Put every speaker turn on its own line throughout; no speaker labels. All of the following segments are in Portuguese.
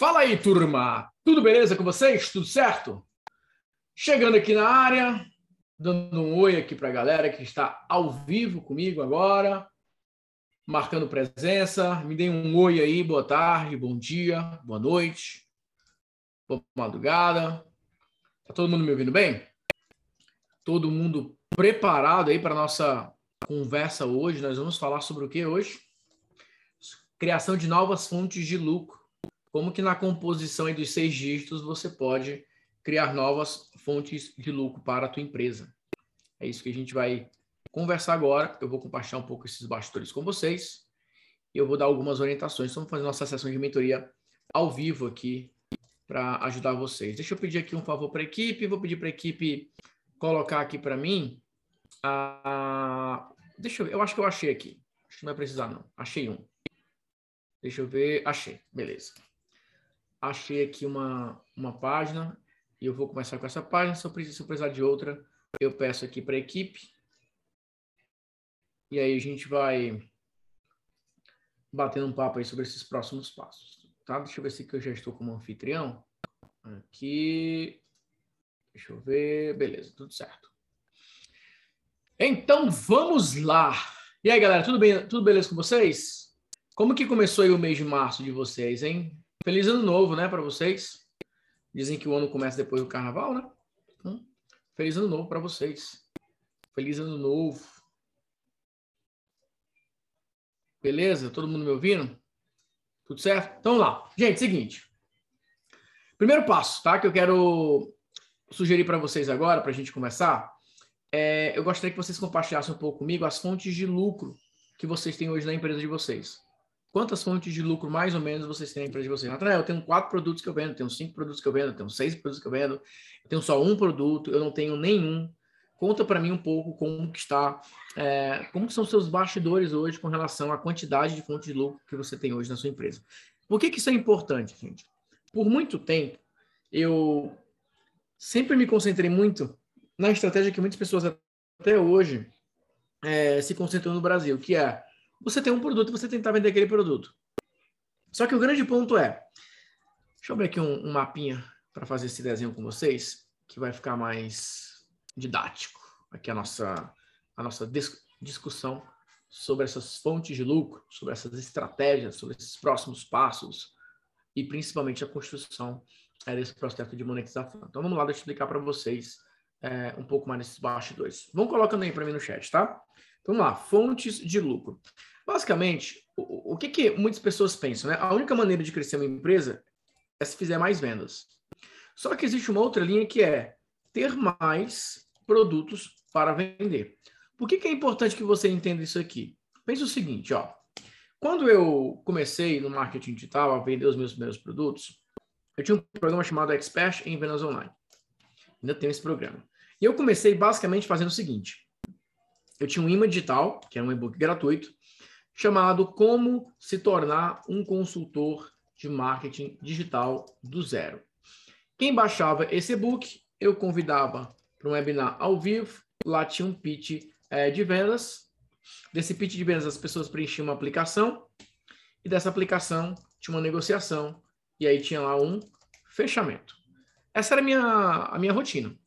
Fala aí, turma! Tudo beleza com vocês? Tudo certo? Chegando aqui na área, dando um oi aqui para a galera que está ao vivo comigo agora, marcando presença. Me deem um oi aí, boa tarde, bom dia, boa noite, boa madrugada. Tá todo mundo me ouvindo bem? Todo mundo preparado aí para nossa conversa hoje? Nós vamos falar sobre o que hoje? Criação de novas fontes de lucro como que na composição dos seis dígitos você pode criar novas fontes de lucro para a tua empresa. É isso que a gente vai conversar agora. Eu vou compartilhar um pouco esses bastidores com vocês e eu vou dar algumas orientações. Vamos fazer nossa sessão de mentoria ao vivo aqui para ajudar vocês. Deixa eu pedir aqui um favor para a equipe. Vou pedir para a equipe colocar aqui para mim. Ah, deixa eu ver. Eu acho que eu achei aqui. Acho que não vai precisar, não. Achei um. Deixa eu ver. Achei. Beleza achei aqui uma, uma página e eu vou começar com essa página. Se eu, precisar, de outra, eu peço aqui para a equipe. E aí a gente vai batendo um papo aí sobre esses próximos passos. Tá? Deixa eu ver se eu já estou como anfitrião. Aqui. Deixa eu ver. Beleza, tudo certo. Então vamos lá. E aí, galera, tudo bem? Tudo beleza com vocês? Como que começou aí o mês de março de vocês, hein? Feliz ano novo, né, para vocês. Dizem que o ano começa depois do carnaval, né? Então, feliz ano novo para vocês. Feliz ano novo. Beleza? Todo mundo me ouvindo? Tudo certo? Então lá. Gente, seguinte. Primeiro passo, tá? Que eu quero sugerir para vocês agora, para a gente começar. É, eu gostaria que vocês compartilhassem um pouco comigo as fontes de lucro que vocês têm hoje na empresa de vocês. Quantas fontes de lucro, mais ou menos, vocês têm de vocês? Natanael, eu tenho quatro produtos que eu vendo, tenho cinco produtos que eu vendo, tenho seis produtos que eu vendo, eu tenho só um produto, eu não tenho nenhum. Conta para mim um pouco como que está, é, como são seus bastidores hoje com relação à quantidade de fontes de lucro que você tem hoje na sua empresa. Por que, que isso é importante, gente? Por muito tempo, eu sempre me concentrei muito na estratégia que muitas pessoas até hoje é, se concentram no Brasil, que é você tem um produto e você tentar vender aquele produto. Só que o grande ponto é, deixa eu ver aqui um, um mapinha para fazer esse desenho com vocês, que vai ficar mais didático. Aqui a nossa, a nossa dis discussão sobre essas fontes de lucro, sobre essas estratégias, sobre esses próximos passos e principalmente a construção é, desse processo de monetização. Então vamos lá, deixa eu explicar para vocês é, um pouco mais nesses bastidores. Vão colocando aí para mim no chat, tá? Vamos lá, fontes de lucro. Basicamente, o, o que, que muitas pessoas pensam, né? A única maneira de crescer uma empresa é se fizer mais vendas. Só que existe uma outra linha que é ter mais produtos para vender. Por que, que é importante que você entenda isso aqui? Pense o seguinte, ó. Quando eu comecei no marketing digital a vender os meus primeiros produtos, eu tinha um programa chamado Expert em Vendas Online. Ainda tenho esse programa. E eu comecei basicamente fazendo o seguinte: eu tinha um imã digital, que era um e-book gratuito, chamado Como se tornar um consultor de marketing digital do zero. Quem baixava esse e-book, eu convidava para um webinar ao vivo. Lá tinha um pitch é, de vendas. Desse pitch de vendas, as pessoas preenchiam uma aplicação e dessa aplicação tinha uma negociação e aí tinha lá um fechamento. Essa era a minha, a minha rotina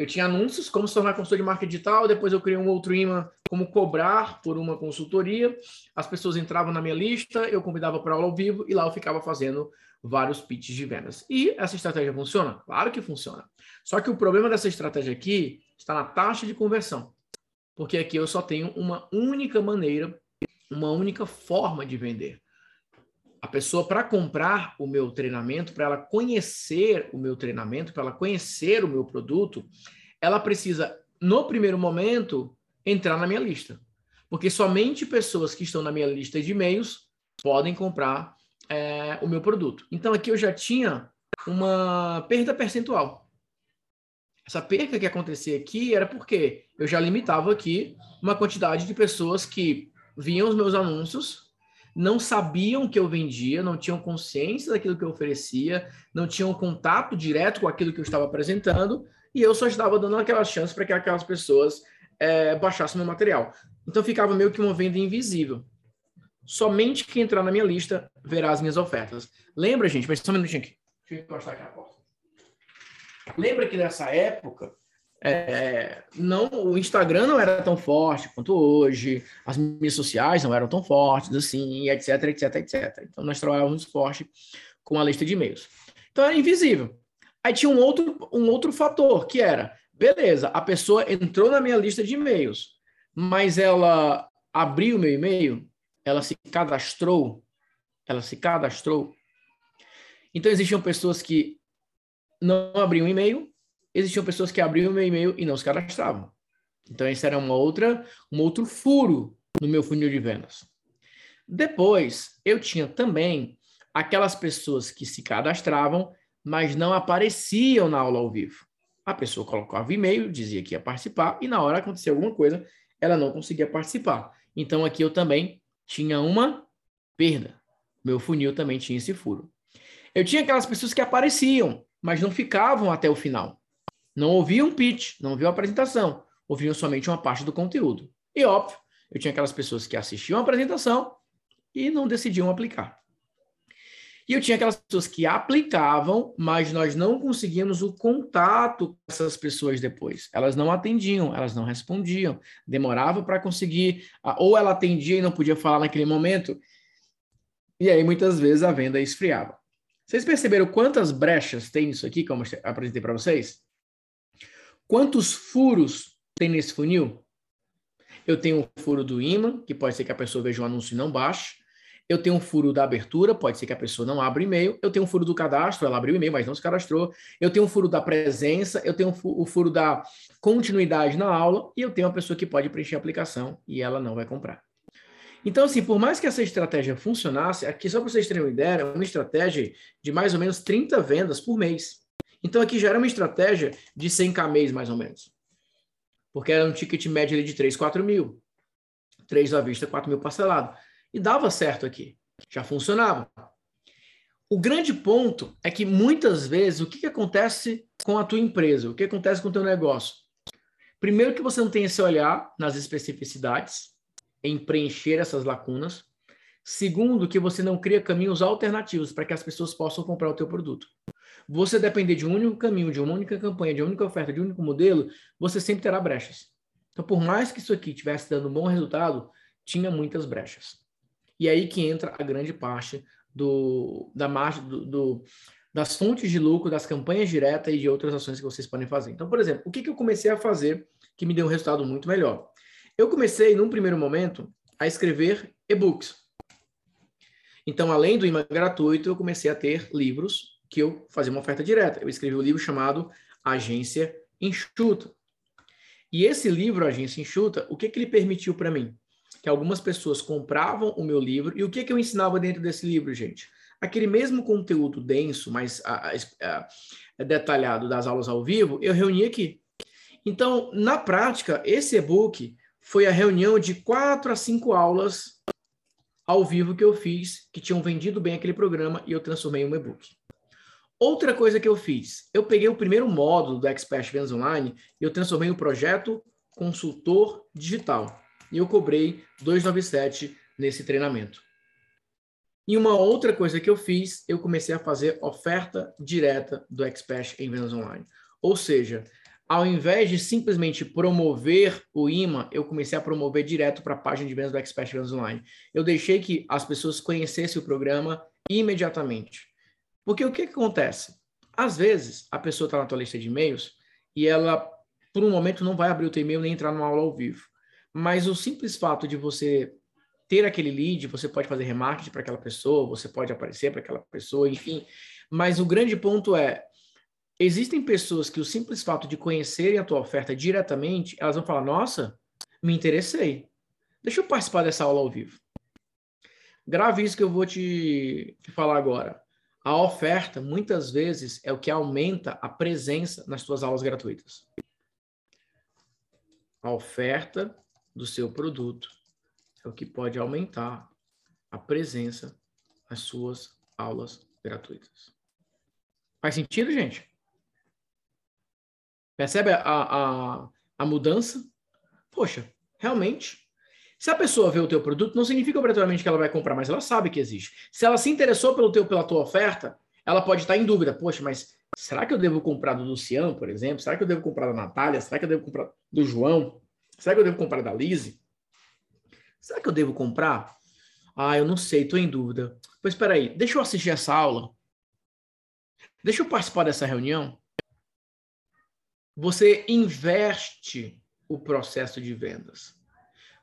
eu tinha anúncios como se tornar consultor de marketing digital, depois eu criei um outro imã como cobrar por uma consultoria. As pessoas entravam na minha lista, eu convidava para aula ao vivo e lá eu ficava fazendo vários pitches de vendas. E essa estratégia funciona? Claro que funciona. Só que o problema dessa estratégia aqui está na taxa de conversão. Porque aqui eu só tenho uma única maneira, uma única forma de vender. A pessoa, para comprar o meu treinamento, para ela conhecer o meu treinamento, para ela conhecer o meu produto, ela precisa, no primeiro momento, entrar na minha lista. Porque somente pessoas que estão na minha lista de e-mails podem comprar é, o meu produto. Então, aqui eu já tinha uma perda percentual. Essa perda que acontecia aqui era porque eu já limitava aqui uma quantidade de pessoas que viam os meus anúncios não sabiam que eu vendia, não tinham consciência daquilo que eu oferecia, não tinham contato direto com aquilo que eu estava apresentando, e eu só estava dando aquelas chances para que aquelas pessoas é, baixassem meu material. Então ficava meio que uma venda invisível. somente quem entrar na minha lista verá as minhas ofertas. Lembra, gente? Mas só um minutinho aqui. Deixa eu encostar aqui na porta. Lembra que nessa época é, não, o Instagram não era tão forte quanto hoje, as mídias sociais não eram tão fortes assim, etc, etc, etc. Então nós trabalhávamos forte com a lista de e-mails. Então era invisível. Aí tinha um outro, um outro fator que era, beleza, a pessoa entrou na minha lista de e-mails, mas ela abriu meu e-mail, ela se cadastrou, ela se cadastrou. Então existiam pessoas que não abriam e-mail, existiam pessoas que abriam o meu e-mail e não se cadastravam. Então, esse era uma outra, um outro furo no meu funil de vendas. Depois, eu tinha também aquelas pessoas que se cadastravam, mas não apareciam na aula ao vivo. A pessoa colocava e-mail, dizia que ia participar, e na hora acontecia alguma coisa, ela não conseguia participar. Então, aqui eu também tinha uma perda. Meu funil também tinha esse furo. Eu tinha aquelas pessoas que apareciam, mas não ficavam até o final. Não ouviam pitch, não ouviam a apresentação, ouviam somente uma parte do conteúdo. E óbvio, eu tinha aquelas pessoas que assistiam a apresentação e não decidiam aplicar. E eu tinha aquelas pessoas que aplicavam, mas nós não conseguíamos o contato com essas pessoas depois. Elas não atendiam, elas não respondiam, demorava para conseguir, ou ela atendia e não podia falar naquele momento, e aí muitas vezes a venda esfriava. Vocês perceberam quantas brechas tem isso aqui, como eu apresentei para vocês? Quantos furos tem nesse funil? Eu tenho o furo do imã, que pode ser que a pessoa veja o anúncio e não baixe. Eu tenho um furo da abertura, pode ser que a pessoa não abra e-mail. Eu tenho um furo do cadastro, ela abriu e-mail, mas não se cadastrou. Eu tenho um furo da presença, eu tenho o furo da continuidade na aula e eu tenho uma pessoa que pode preencher a aplicação e ela não vai comprar. Então, assim, por mais que essa estratégia funcionasse, aqui só para vocês terem uma ideia, é uma estratégia de mais ou menos 30 vendas por mês. Então aqui já era uma estratégia de 100k mês, mais ou menos. Porque era um ticket médio de 3, 4 mil. 3 à vista, 4 mil parcelado. E dava certo aqui. Já funcionava. O grande ponto é que muitas vezes o que, que acontece com a tua empresa? O que acontece com o teu negócio? Primeiro que você não tem esse olhar nas especificidades, em preencher essas lacunas. Segundo, que você não cria caminhos alternativos para que as pessoas possam comprar o teu produto você depender de um único caminho, de uma única campanha, de uma única oferta, de um único modelo, você sempre terá brechas. Então, por mais que isso aqui tivesse dando um bom resultado, tinha muitas brechas. E aí que entra a grande parte do, da margem, do, do, das fontes de lucro, das campanhas diretas e de outras ações que vocês podem fazer. Então, por exemplo, o que, que eu comecei a fazer que me deu um resultado muito melhor? Eu comecei, num primeiro momento, a escrever e-books. Então, além do imã gratuito, eu comecei a ter livros que eu fazia uma oferta direta. Eu escrevi um livro chamado Agência Enxuta. E esse livro, Agência Enxuta, o que, que ele permitiu para mim? Que algumas pessoas compravam o meu livro. E o que, que eu ensinava dentro desse livro, gente? Aquele mesmo conteúdo denso, mais a, a, a, detalhado das aulas ao vivo, eu reuni aqui. Então, na prática, esse e-book foi a reunião de quatro a cinco aulas ao vivo que eu fiz, que tinham vendido bem aquele programa, e eu transformei em um e-book. Outra coisa que eu fiz, eu peguei o primeiro módulo do Expert Vendas Online e eu transformei o projeto consultor digital. E eu cobrei 297 nesse treinamento. E uma outra coisa que eu fiz, eu comecei a fazer oferta direta do Expert em vendas online. Ou seja, ao invés de simplesmente promover o imã, eu comecei a promover direto para a página de vendas do Expert Vendas Online. Eu deixei que as pessoas conhecessem o programa imediatamente. Porque o que, que acontece? Às vezes, a pessoa está na tua lista de e-mails e ela, por um momento, não vai abrir o teu e-mail nem entrar numa aula ao vivo. Mas o simples fato de você ter aquele lead, você pode fazer remarketing para aquela pessoa, você pode aparecer para aquela pessoa, enfim. Mas o grande ponto é, existem pessoas que o simples fato de conhecerem a tua oferta diretamente, elas vão falar, nossa, me interessei. Deixa eu participar dessa aula ao vivo. Grave isso que eu vou te, te falar agora. A oferta, muitas vezes, é o que aumenta a presença nas suas aulas gratuitas. A oferta do seu produto é o que pode aumentar a presença nas suas aulas gratuitas. Faz sentido, gente? Percebe a, a, a mudança? Poxa, realmente. Se a pessoa vê o teu produto, não significa obrigatoriamente que ela vai comprar, mas ela sabe que existe. Se ela se interessou pelo teu, pela tua oferta, ela pode estar em dúvida. Poxa, mas será que eu devo comprar do Luciano, por exemplo? Será que eu devo comprar da Natália? Será que eu devo comprar do João? Será que eu devo comprar da Lise? Será que eu devo comprar? Ah, eu não sei, estou em dúvida. Pois espera aí, deixa eu assistir essa aula. Deixa eu participar dessa reunião. Você investe o processo de vendas.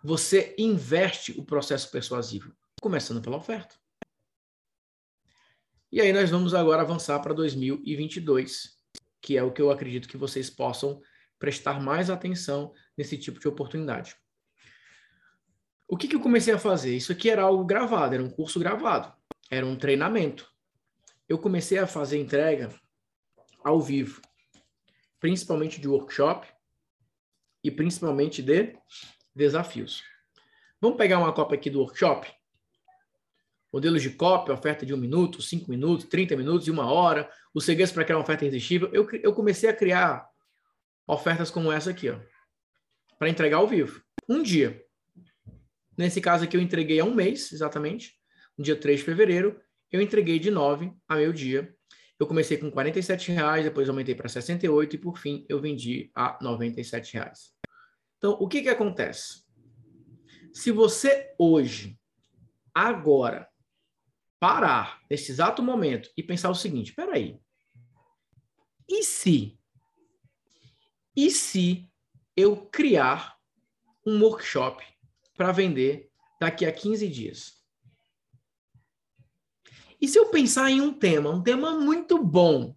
Você investe o processo persuasivo, começando pela oferta. E aí nós vamos agora avançar para 2022, que é o que eu acredito que vocês possam prestar mais atenção nesse tipo de oportunidade. O que, que eu comecei a fazer? Isso aqui era algo gravado, era um curso gravado, era um treinamento. Eu comecei a fazer entrega ao vivo, principalmente de workshop e principalmente de desafios. Vamos pegar uma cópia aqui do workshop? Modelos de cópia, oferta de um minuto, cinco minutos, 30 minutos e uma hora, os segredos para criar uma oferta irresistível. Eu, eu comecei a criar ofertas como essa aqui, ó, para entregar ao vivo. Um dia. Nesse caso aqui, eu entreguei há um mês, exatamente, no dia 3 de fevereiro. Eu entreguei de 9 a meio dia. Eu comecei com 47 reais, depois aumentei para 68 e por fim eu vendi a 97 reais. Então, o que que acontece? Se você hoje, agora, parar nesse exato momento e pensar o seguinte, peraí, e se, e se eu criar um workshop para vender daqui a 15 dias. E se eu pensar em um tema, um tema muito bom,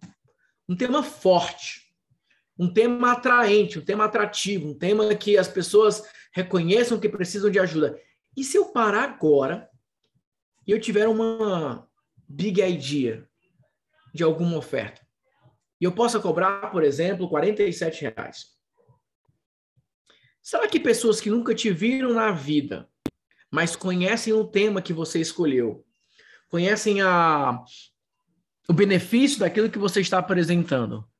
um tema forte, um tema atraente, um tema atrativo, um tema que as pessoas reconheçam que precisam de ajuda. E se eu parar agora e eu tiver uma big idea de alguma oferta? E eu possa cobrar, por exemplo, 47 reais. Será que pessoas que nunca te viram na vida, mas conhecem o tema que você escolheu, conhecem a, o benefício daquilo que você está apresentando?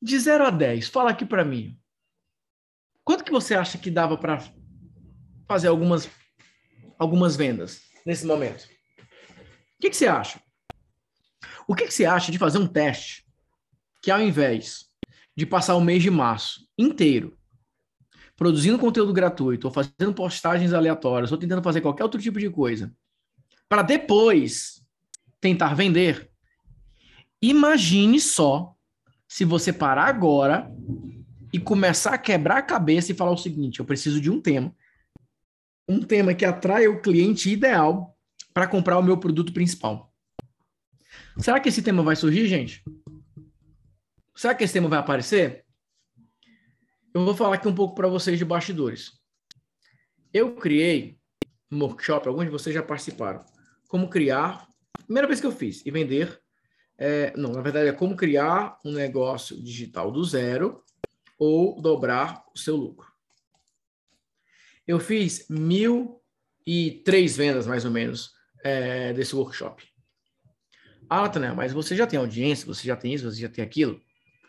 De 0 a 10, fala aqui para mim. Quanto que você acha que dava para fazer algumas, algumas vendas nesse momento? O que, que você acha? O que, que você acha de fazer um teste que ao invés de passar o mês de março inteiro produzindo conteúdo gratuito, ou fazendo postagens aleatórias, ou tentando fazer qualquer outro tipo de coisa, para depois tentar vender, imagine só se você parar agora e começar a quebrar a cabeça e falar o seguinte: eu preciso de um tema. Um tema que atraia o cliente ideal para comprar o meu produto principal. Será que esse tema vai surgir, gente? Será que esse tema vai aparecer? Eu vou falar aqui um pouco para vocês de bastidores. Eu criei um workshop, alguns de vocês já participaram, como criar, primeira vez que eu fiz, e vender, é, não, na verdade é como criar um negócio digital do zero ou dobrar o seu lucro. Eu fiz mil e três vendas, mais ou menos, é, desse workshop. Ah, Nathanael, mas você já tem audiência, você já tem isso, você já tem aquilo?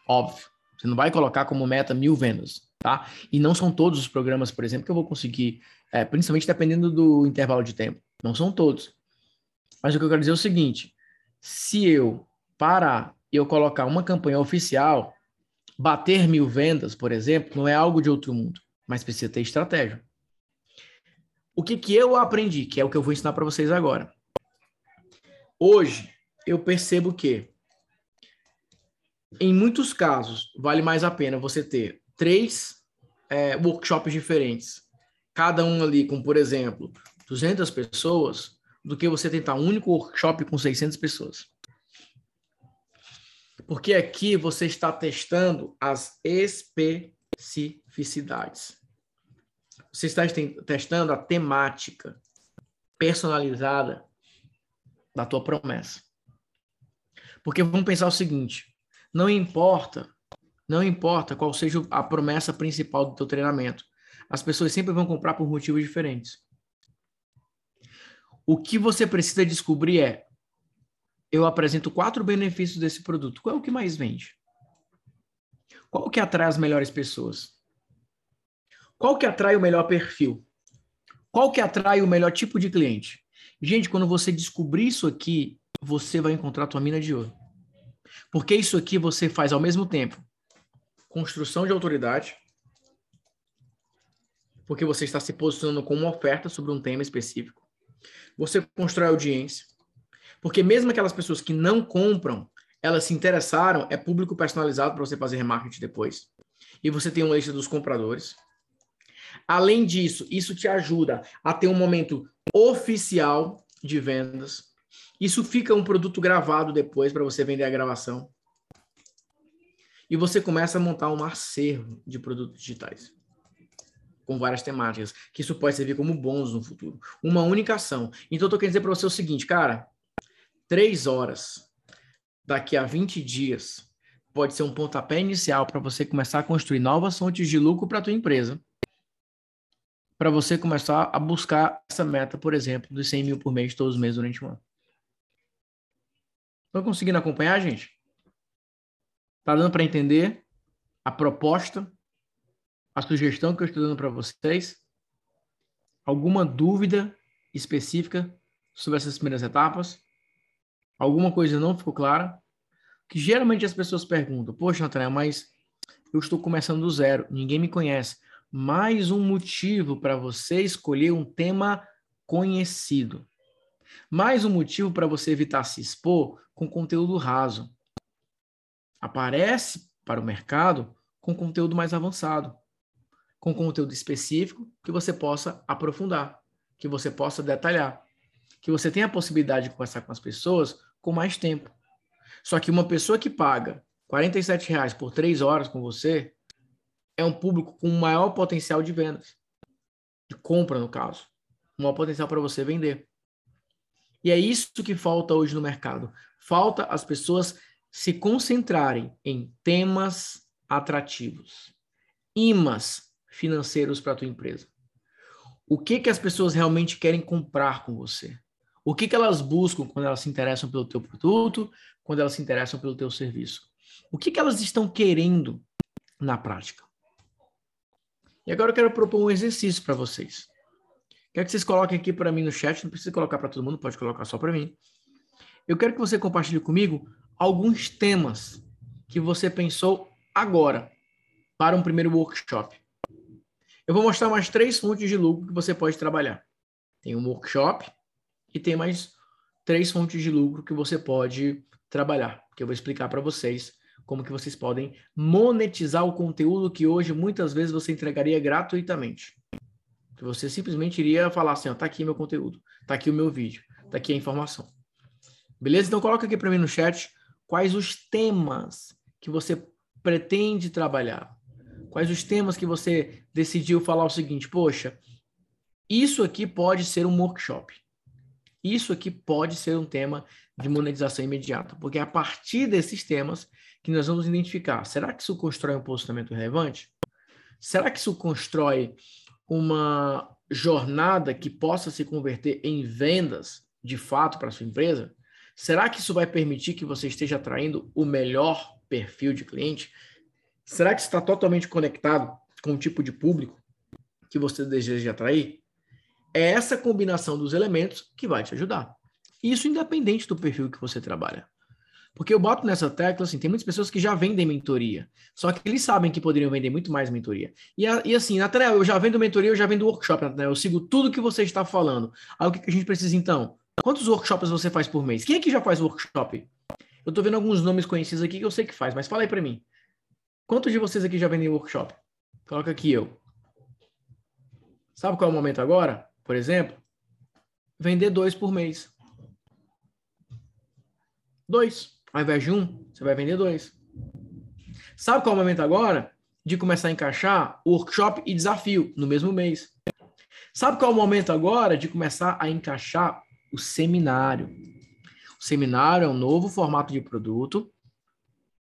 Óbvio. Você não vai colocar como meta mil vendas, tá? E não são todos os programas, por exemplo, que eu vou conseguir, é, principalmente dependendo do intervalo de tempo. Não são todos. Mas o que eu quero dizer é o seguinte: se eu parar e eu colocar uma campanha oficial, bater mil vendas, por exemplo, não é algo de outro mundo, mas precisa ter estratégia. O que, que eu aprendi, que é o que eu vou ensinar para vocês agora. Hoje, eu percebo que em muitos casos, vale mais a pena você ter três é, workshops diferentes, cada um ali com, por exemplo, 200 pessoas, do que você tentar um único workshop com 600 pessoas. Porque aqui você está testando as especificidades. Você está testando a temática personalizada da tua promessa. Porque vamos pensar o seguinte: não importa, não importa qual seja a promessa principal do teu treinamento. As pessoas sempre vão comprar por motivos diferentes. O que você precisa descobrir é: eu apresento quatro benefícios desse produto. Qual é o que mais vende? Qual que atrai as melhores pessoas? Qual que atrai o melhor perfil? Qual que atrai o melhor tipo de cliente? Gente, quando você descobrir isso aqui, você vai encontrar a tua mina de ouro. Porque isso aqui você faz ao mesmo tempo construção de autoridade, porque você está se posicionando com uma oferta sobre um tema específico. Você constrói audiência, porque mesmo aquelas pessoas que não compram, elas se interessaram, é público personalizado para você fazer remarketing depois. E você tem uma lista dos compradores. Além disso, isso te ajuda a ter um momento oficial de vendas. Isso fica um produto gravado depois para você vender a gravação. E você começa a montar um acervo de produtos digitais com várias temáticas, que isso pode servir como bônus no futuro. Uma única ação. Então, eu tô querendo dizer para você o seguinte, cara, três horas daqui a 20 dias pode ser um pontapé inicial para você começar a construir novas fontes de lucro para a tua empresa. Para você começar a buscar essa meta, por exemplo, dos 100 mil por mês todos os meses durante um ano. Estão conseguindo acompanhar, gente? Tá dando para entender a proposta, a sugestão que eu estou dando para vocês? Alguma dúvida específica sobre essas primeiras etapas? Alguma coisa não ficou clara? Que geralmente as pessoas perguntam: Poxa, Nathanael, mas eu estou começando do zero, ninguém me conhece. Mais um motivo para você escolher um tema conhecido. Mais um motivo para você evitar se expor com conteúdo raso aparece para o mercado com conteúdo mais avançado, com conteúdo específico que você possa aprofundar, que você possa detalhar, que você tenha a possibilidade de conversar com as pessoas com mais tempo. Só que uma pessoa que paga R$ reais por três horas com você é um público com maior potencial de vendas, de compra no caso, maior potencial para você vender. E é isso que falta hoje no mercado. Falta as pessoas se concentrarem em temas atrativos, imãs financeiros para a tua empresa. O que que as pessoas realmente querem comprar com você? O que que elas buscam quando elas se interessam pelo teu produto, quando elas se interessam pelo teu serviço? O que que elas estão querendo na prática? E agora eu quero propor um exercício para vocês. Quero que vocês coloquem aqui para mim no chat, não precisa colocar para todo mundo, pode colocar só para mim. Eu quero que você compartilhe comigo alguns temas que você pensou agora para um primeiro workshop. Eu vou mostrar mais três fontes de lucro que você pode trabalhar. Tem um workshop e tem mais três fontes de lucro que você pode trabalhar, que eu vou explicar para vocês como que vocês podem monetizar o conteúdo que hoje muitas vezes você entregaria gratuitamente. Que você simplesmente iria falar assim, ó, tá aqui meu conteúdo, tá aqui o meu vídeo, tá aqui a informação. Beleza? Então coloca aqui para mim no chat Quais os temas que você pretende trabalhar? Quais os temas que você decidiu falar o seguinte: poxa, isso aqui pode ser um workshop. Isso aqui pode ser um tema de monetização imediata, porque é a partir desses temas que nós vamos identificar. Será que isso constrói um posicionamento relevante? Será que isso constrói uma jornada que possa se converter em vendas de fato para sua empresa? Será que isso vai permitir que você esteja atraindo o melhor perfil de cliente? Será que está totalmente conectado com o tipo de público que você deseja atrair? É essa combinação dos elementos que vai te ajudar. Isso independente do perfil que você trabalha. Porque eu boto nessa tecla, assim, tem muitas pessoas que já vendem mentoria, só que eles sabem que poderiam vender muito mais mentoria. E, e assim, Nathanael, eu já vendo mentoria, eu já vendo workshop, Nathanael, eu sigo tudo que você está falando. Aí o que a gente precisa então? Quantos workshops você faz por mês? Quem aqui já faz workshop? Eu tô vendo alguns nomes conhecidos aqui que eu sei que faz, mas fala aí para mim. Quantos de vocês aqui já vendem workshop? Coloca aqui eu. Sabe qual é o momento agora? Por exemplo, vender dois por mês. Dois. Ao invés de um, você vai vender dois. Sabe qual é o momento agora? De começar a encaixar workshop e desafio no mesmo mês. Sabe qual é o momento agora de começar a encaixar o seminário. O seminário é um novo formato de produto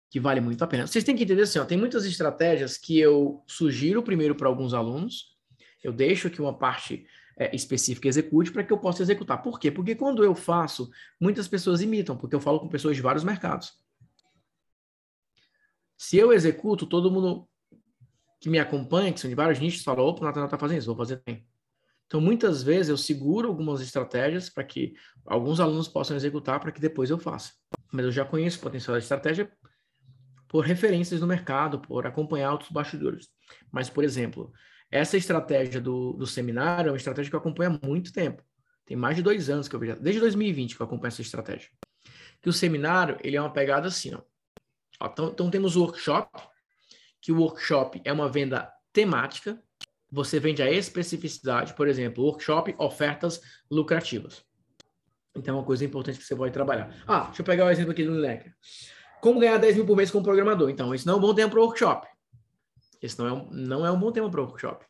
que vale muito a pena. Vocês têm que entender assim, ó, tem muitas estratégias que eu sugiro primeiro para alguns alunos, eu deixo que uma parte é, específica execute para que eu possa executar. Por quê? Porque quando eu faço, muitas pessoas imitam, porque eu falo com pessoas de vários mercados. Se eu executo, todo mundo que me acompanha, que são de vários nichos, fala, opa, o Nathanael está fazendo isso, vou fazer também. Então, muitas vezes eu seguro algumas estratégias para que alguns alunos possam executar para que depois eu faça. Mas eu já conheço o potencial da estratégia por referências no mercado, por acompanhar outros bastidores. Mas, por exemplo, essa estratégia do, do seminário é uma estratégia que eu acompanho há muito tempo. Tem mais de dois anos que eu vejo, desde 2020 que eu acompanho essa estratégia. Que o seminário, ele é uma pegada assim, ó. ó então, então temos o workshop, que o workshop é uma venda temática, você vende a especificidade, por exemplo, workshop, ofertas lucrativas. Então é uma coisa importante que você pode trabalhar. Ah, deixa eu pegar o um exemplo aqui do Lecker. Como ganhar 10 mil por mês como programador? Então, isso não é um bom tempo para o workshop. Esse não é, um, não é um bom tema para o workshop.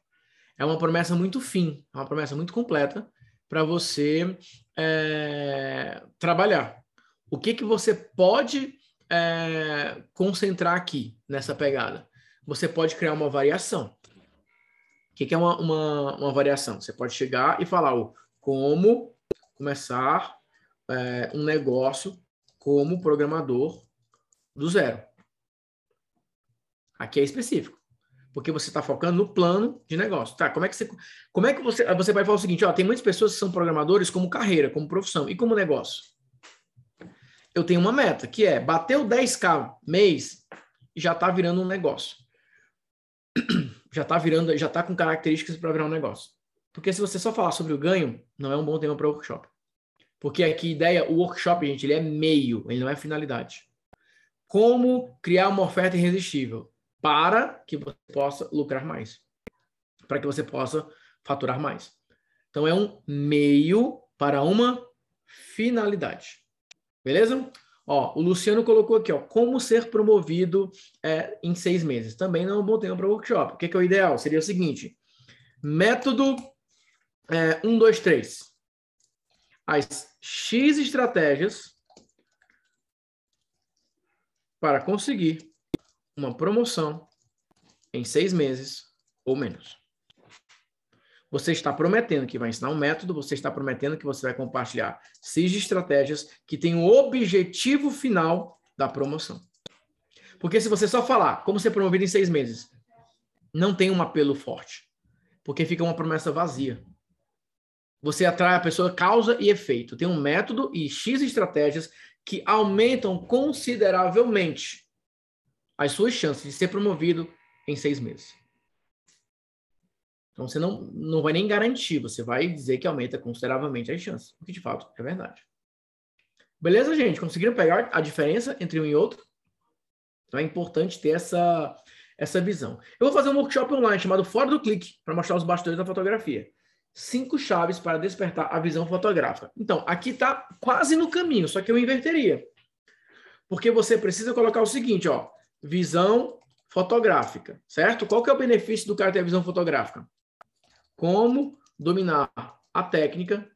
É uma promessa muito fim, é uma promessa muito completa para você é, trabalhar. O que, que você pode é, concentrar aqui nessa pegada? Você pode criar uma variação. O que, que é uma, uma, uma, variação? Você pode chegar e falar o, como começar é, um negócio como programador do zero. Aqui é específico. Porque você está focando no plano de negócio. Tá, como é que você. Como é que você. Você vai falar o seguinte: ó, tem muitas pessoas que são programadores como carreira, como profissão e como negócio. Eu tenho uma meta, que é bater o 10k mês e já está virando um negócio já está virando, já está com características para virar um negócio. Porque se você só falar sobre o ganho, não é um bom tema para workshop. Porque aqui ideia, o workshop, gente, ele é meio, ele não é finalidade. Como criar uma oferta irresistível para que você possa lucrar mais, para que você possa faturar mais. Então é um meio para uma finalidade. Beleza? Ó, o Luciano colocou aqui, ó, como ser promovido é, em seis meses. Também não é um bom tempo para workshop. O que, que, é o ideal? Seria o seguinte: método é, 1, 2, 3. As X estratégias para conseguir uma promoção em seis meses ou menos. Você está prometendo que vai ensinar um método, você está prometendo que você vai compartilhar seis estratégias que têm o objetivo final da promoção. Porque se você só falar como ser promovido em seis meses, não tem um apelo forte. Porque fica uma promessa vazia. Você atrai a pessoa causa e efeito. Tem um método e X estratégias que aumentam consideravelmente as suas chances de ser promovido em seis meses. Então você não, não vai nem garantir, você vai dizer que aumenta consideravelmente as chances, o que de fato é verdade. Beleza, gente? Conseguiram pegar a diferença entre um e outro? Então é importante ter essa, essa visão. Eu vou fazer um workshop online chamado Fora do Clique, para mostrar os bastidores da fotografia. Cinco chaves para despertar a visão fotográfica. Então, aqui está quase no caminho, só que eu inverteria. Porque você precisa colocar o seguinte, ó, visão fotográfica, certo? Qual que é o benefício do cara ter a visão fotográfica? como dominar a técnica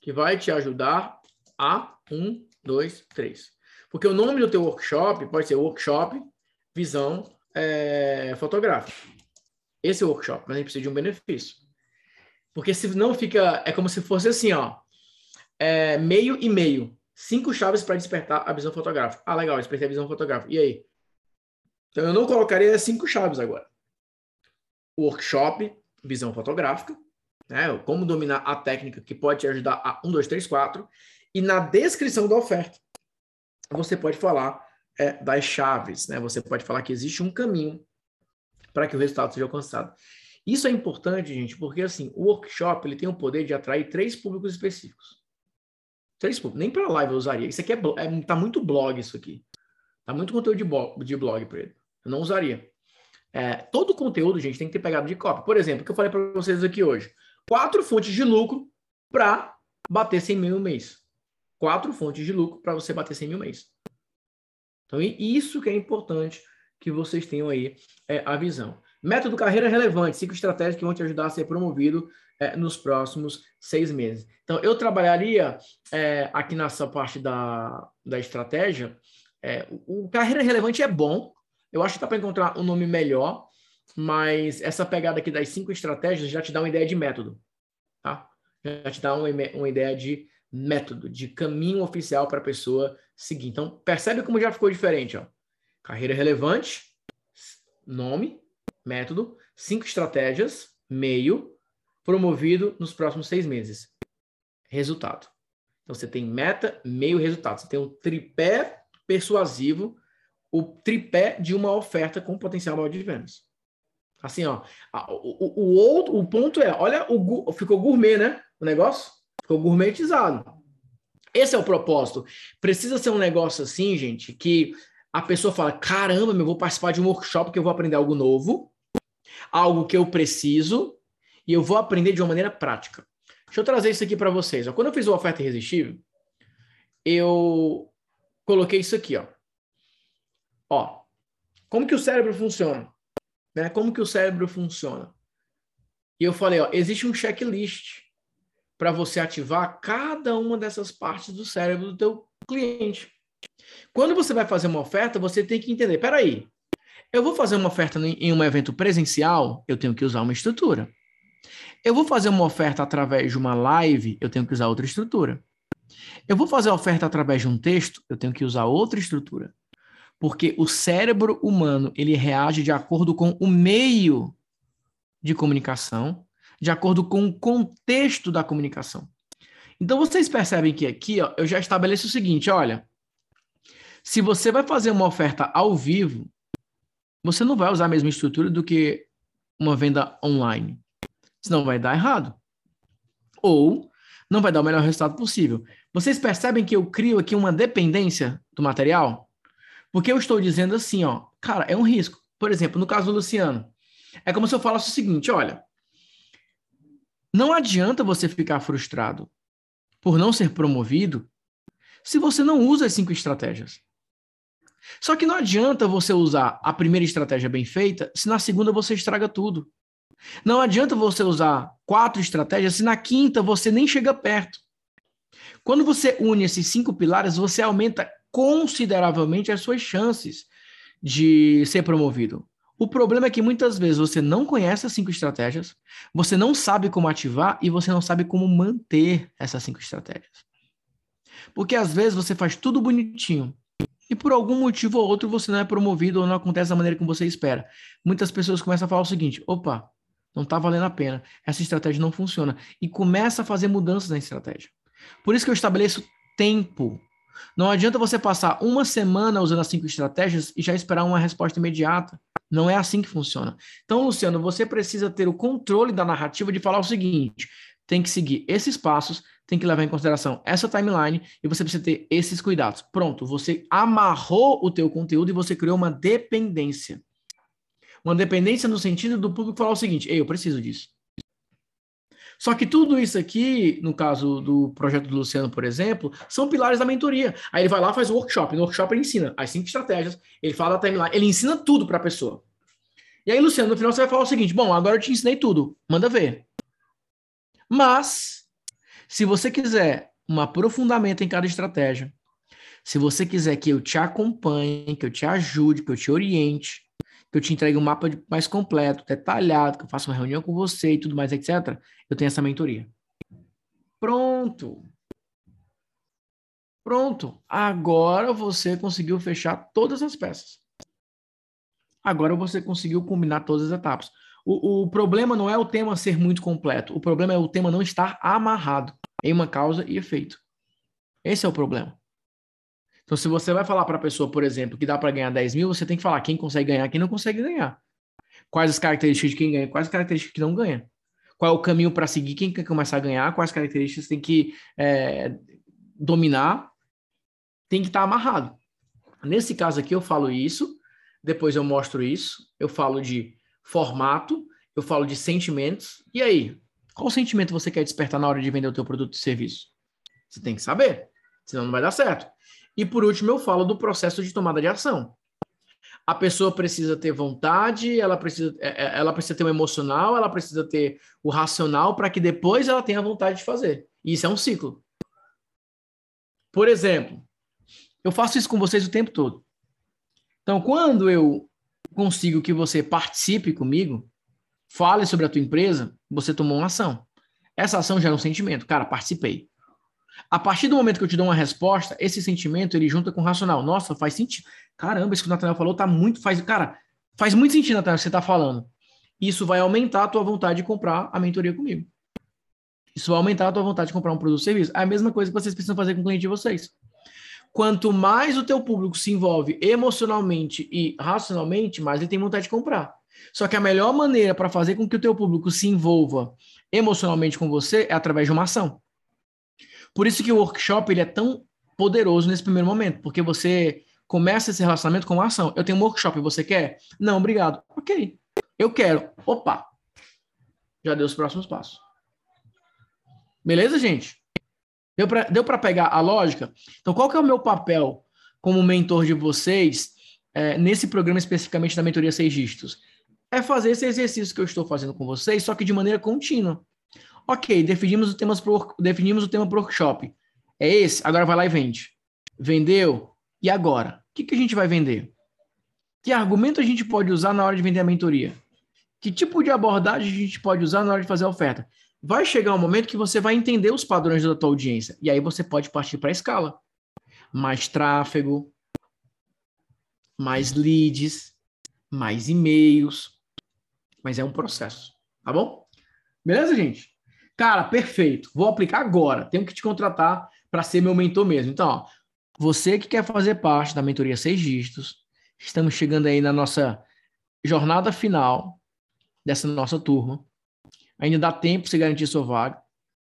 que vai te ajudar a um, dois, três. Porque o nome do teu workshop pode ser workshop visão é, fotográfica. Esse é o workshop, mas a gente precisa de um benefício. Porque se não fica, é como se fosse assim, ó, é, meio e meio. Cinco chaves para despertar a visão fotográfica. Ah, legal, despertei a visão fotográfica. E aí? Então eu não colocaria cinco chaves agora. Workshop visão fotográfica, né? Como dominar a técnica que pode te ajudar a 1, 2, 3, 4. E na descrição da oferta, você pode falar é, das chaves, né? Você pode falar que existe um caminho para que o resultado seja alcançado. Isso é importante, gente, porque assim, o workshop ele tem o poder de atrair três públicos específicos. Três públicos. Nem para live eu usaria. Isso aqui é, é tá muito blog isso aqui. Tá muito conteúdo de blog, de blog para ele. Eu não usaria. É, todo conteúdo, gente, tem que ter pegado de cópia. Por exemplo, o que eu falei para vocês aqui hoje. Quatro fontes de lucro para bater 100 mil mês. Quatro fontes de lucro para você bater 100 mil mês. Então, isso que é importante que vocês tenham aí é, a visão. Método carreira relevante, cinco estratégias que vão te ajudar a ser promovido é, nos próximos seis meses. Então, eu trabalharia é, aqui nessa parte da, da estratégia. É, o carreira relevante é bom, eu acho que dá para encontrar um nome melhor, mas essa pegada aqui das cinco estratégias já te dá uma ideia de método, tá? Já te dá uma, uma ideia de método, de caminho oficial para a pessoa seguir. Então, percebe como já ficou diferente, ó. Carreira relevante, nome, método, cinco estratégias, meio, promovido nos próximos seis meses. Resultado. Então você tem meta, meio resultado. Você tem um tripé persuasivo, o tripé de uma oferta com potencial maior de vendas. Assim, ó. O, o, outro, o ponto é, olha, o, ficou gourmet, né? O negócio ficou gourmetizado. Esse é o propósito. Precisa ser um negócio assim, gente, que a pessoa fala: caramba, eu vou participar de um workshop que eu vou aprender algo novo, algo que eu preciso, e eu vou aprender de uma maneira prática. Deixa eu trazer isso aqui para vocês. Quando eu fiz o oferta irresistível, eu coloquei isso aqui, ó. Ó, como que o cérebro funciona? Né? Como que o cérebro funciona? E eu falei, ó, existe um checklist para você ativar cada uma dessas partes do cérebro do teu cliente. Quando você vai fazer uma oferta, você tem que entender, peraí, eu vou fazer uma oferta em um evento presencial, eu tenho que usar uma estrutura. Eu vou fazer uma oferta através de uma live, eu tenho que usar outra estrutura. Eu vou fazer a oferta através de um texto, eu tenho que usar outra estrutura. Porque o cérebro humano, ele reage de acordo com o meio de comunicação de acordo com o contexto da comunicação. Então vocês percebem que aqui ó, eu já estabeleço o seguinte: olha, se você vai fazer uma oferta ao vivo, você não vai usar a mesma estrutura do que uma venda online. Senão vai dar errado. Ou não vai dar o melhor resultado possível. Vocês percebem que eu crio aqui uma dependência do material? Porque eu estou dizendo assim, ó, cara, é um risco. Por exemplo, no caso do Luciano, é como se eu falasse o seguinte: olha, não adianta você ficar frustrado por não ser promovido se você não usa as cinco estratégias. Só que não adianta você usar a primeira estratégia bem feita se na segunda você estraga tudo. Não adianta você usar quatro estratégias se na quinta você nem chega perto. Quando você une esses cinco pilares, você aumenta consideravelmente as suas chances de ser promovido. O problema é que muitas vezes você não conhece as cinco estratégias, você não sabe como ativar e você não sabe como manter essas cinco estratégias. Porque às vezes você faz tudo bonitinho e por algum motivo ou outro você não é promovido ou não acontece da maneira como você espera. Muitas pessoas começam a falar o seguinte: opa, não está valendo a pena, essa estratégia não funciona. E começa a fazer mudanças na estratégia. Por isso que eu estabeleço tempo. Não adianta você passar uma semana usando as cinco estratégias e já esperar uma resposta imediata. Não é assim que funciona. Então, Luciano, você precisa ter o controle da narrativa de falar o seguinte: tem que seguir esses passos, tem que levar em consideração essa timeline e você precisa ter esses cuidados. Pronto, você amarrou o teu conteúdo e você criou uma dependência. Uma dependência no sentido do público falar o seguinte: Ei, eu preciso disso. Só que tudo isso aqui, no caso do projeto do Luciano, por exemplo, são pilares da mentoria. Aí ele vai lá faz o workshop. No workshop ele ensina as cinco estratégias, ele fala da timeline, ele ensina tudo para a pessoa. E aí, Luciano, no final você vai falar o seguinte: bom, agora eu te ensinei tudo, manda ver. Mas, se você quiser um aprofundamento em cada estratégia, se você quiser que eu te acompanhe, que eu te ajude, que eu te oriente, que eu te entregue um mapa mais completo, detalhado, que eu faça uma reunião com você e tudo mais, etc., eu tenho essa mentoria. Pronto. Pronto. Agora você conseguiu fechar todas as peças. Agora você conseguiu combinar todas as etapas. O, o problema não é o tema ser muito completo. O problema é o tema não estar amarrado em uma causa e efeito. Esse é o problema. Então, se você vai falar para a pessoa, por exemplo, que dá para ganhar 10 mil, você tem que falar quem consegue ganhar, quem não consegue ganhar. Quais as características de quem ganha, quais as características que não ganha. Qual é o caminho para seguir, quem quer começar a ganhar, quais características tem que é, dominar, tem que estar tá amarrado. Nesse caso aqui, eu falo isso, depois eu mostro isso, eu falo de formato, eu falo de sentimentos. E aí, qual sentimento você quer despertar na hora de vender o teu produto e serviço? Você tem que saber, senão não vai dar certo. E por último, eu falo do processo de tomada de ação. A pessoa precisa ter vontade, ela precisa, é, é, ela precisa ter o emocional, ela precisa ter o racional para que depois ela tenha vontade de fazer. E isso é um ciclo. Por exemplo, eu faço isso com vocês o tempo todo. Então, quando eu consigo que você participe comigo, fale sobre a tua empresa, você tomou uma ação. Essa ação gera um sentimento. Cara, participei. A partir do momento que eu te dou uma resposta, esse sentimento ele junta com o racional. Nossa, faz sentido. Caramba, isso que o Nathaniel falou tá muito. Faz, cara, faz muito sentido, Nathaniel, o que você está falando. Isso vai aumentar a tua vontade de comprar a mentoria comigo. Isso vai aumentar a tua vontade de comprar um produto ou serviço. É a mesma coisa que vocês precisam fazer com o cliente de vocês. Quanto mais o teu público se envolve emocionalmente e racionalmente, mais ele tem vontade de comprar. Só que a melhor maneira para fazer com que o teu público se envolva emocionalmente com você é através de uma ação. Por isso que o workshop ele é tão poderoso nesse primeiro momento, porque você começa esse relacionamento com uma ação. Eu tenho um workshop, você quer? Não, obrigado. Ok, eu quero. Opa, já deu os próximos passos. Beleza, gente? Deu para pegar a lógica? Então, qual que é o meu papel como mentor de vocês é, nesse programa especificamente da mentoria seis dígitos? É fazer esse exercício que eu estou fazendo com vocês, só que de maneira contínua. Ok, definimos o, temas pro, definimos o tema para o workshop. É esse? Agora vai lá e vende. Vendeu? E agora? O que, que a gente vai vender? Que argumento a gente pode usar na hora de vender a mentoria? Que tipo de abordagem a gente pode usar na hora de fazer a oferta? Vai chegar um momento que você vai entender os padrões da tua audiência. E aí você pode partir para a escala. Mais tráfego, mais leads, mais e-mails. Mas é um processo, tá bom? Beleza, gente? Cara, perfeito. Vou aplicar agora. Tenho que te contratar para ser meu mentor mesmo. Então, ó, você que quer fazer parte da mentoria seis dígitos, estamos chegando aí na nossa jornada final dessa nossa turma. Ainda dá tempo para você garantir sua vaga,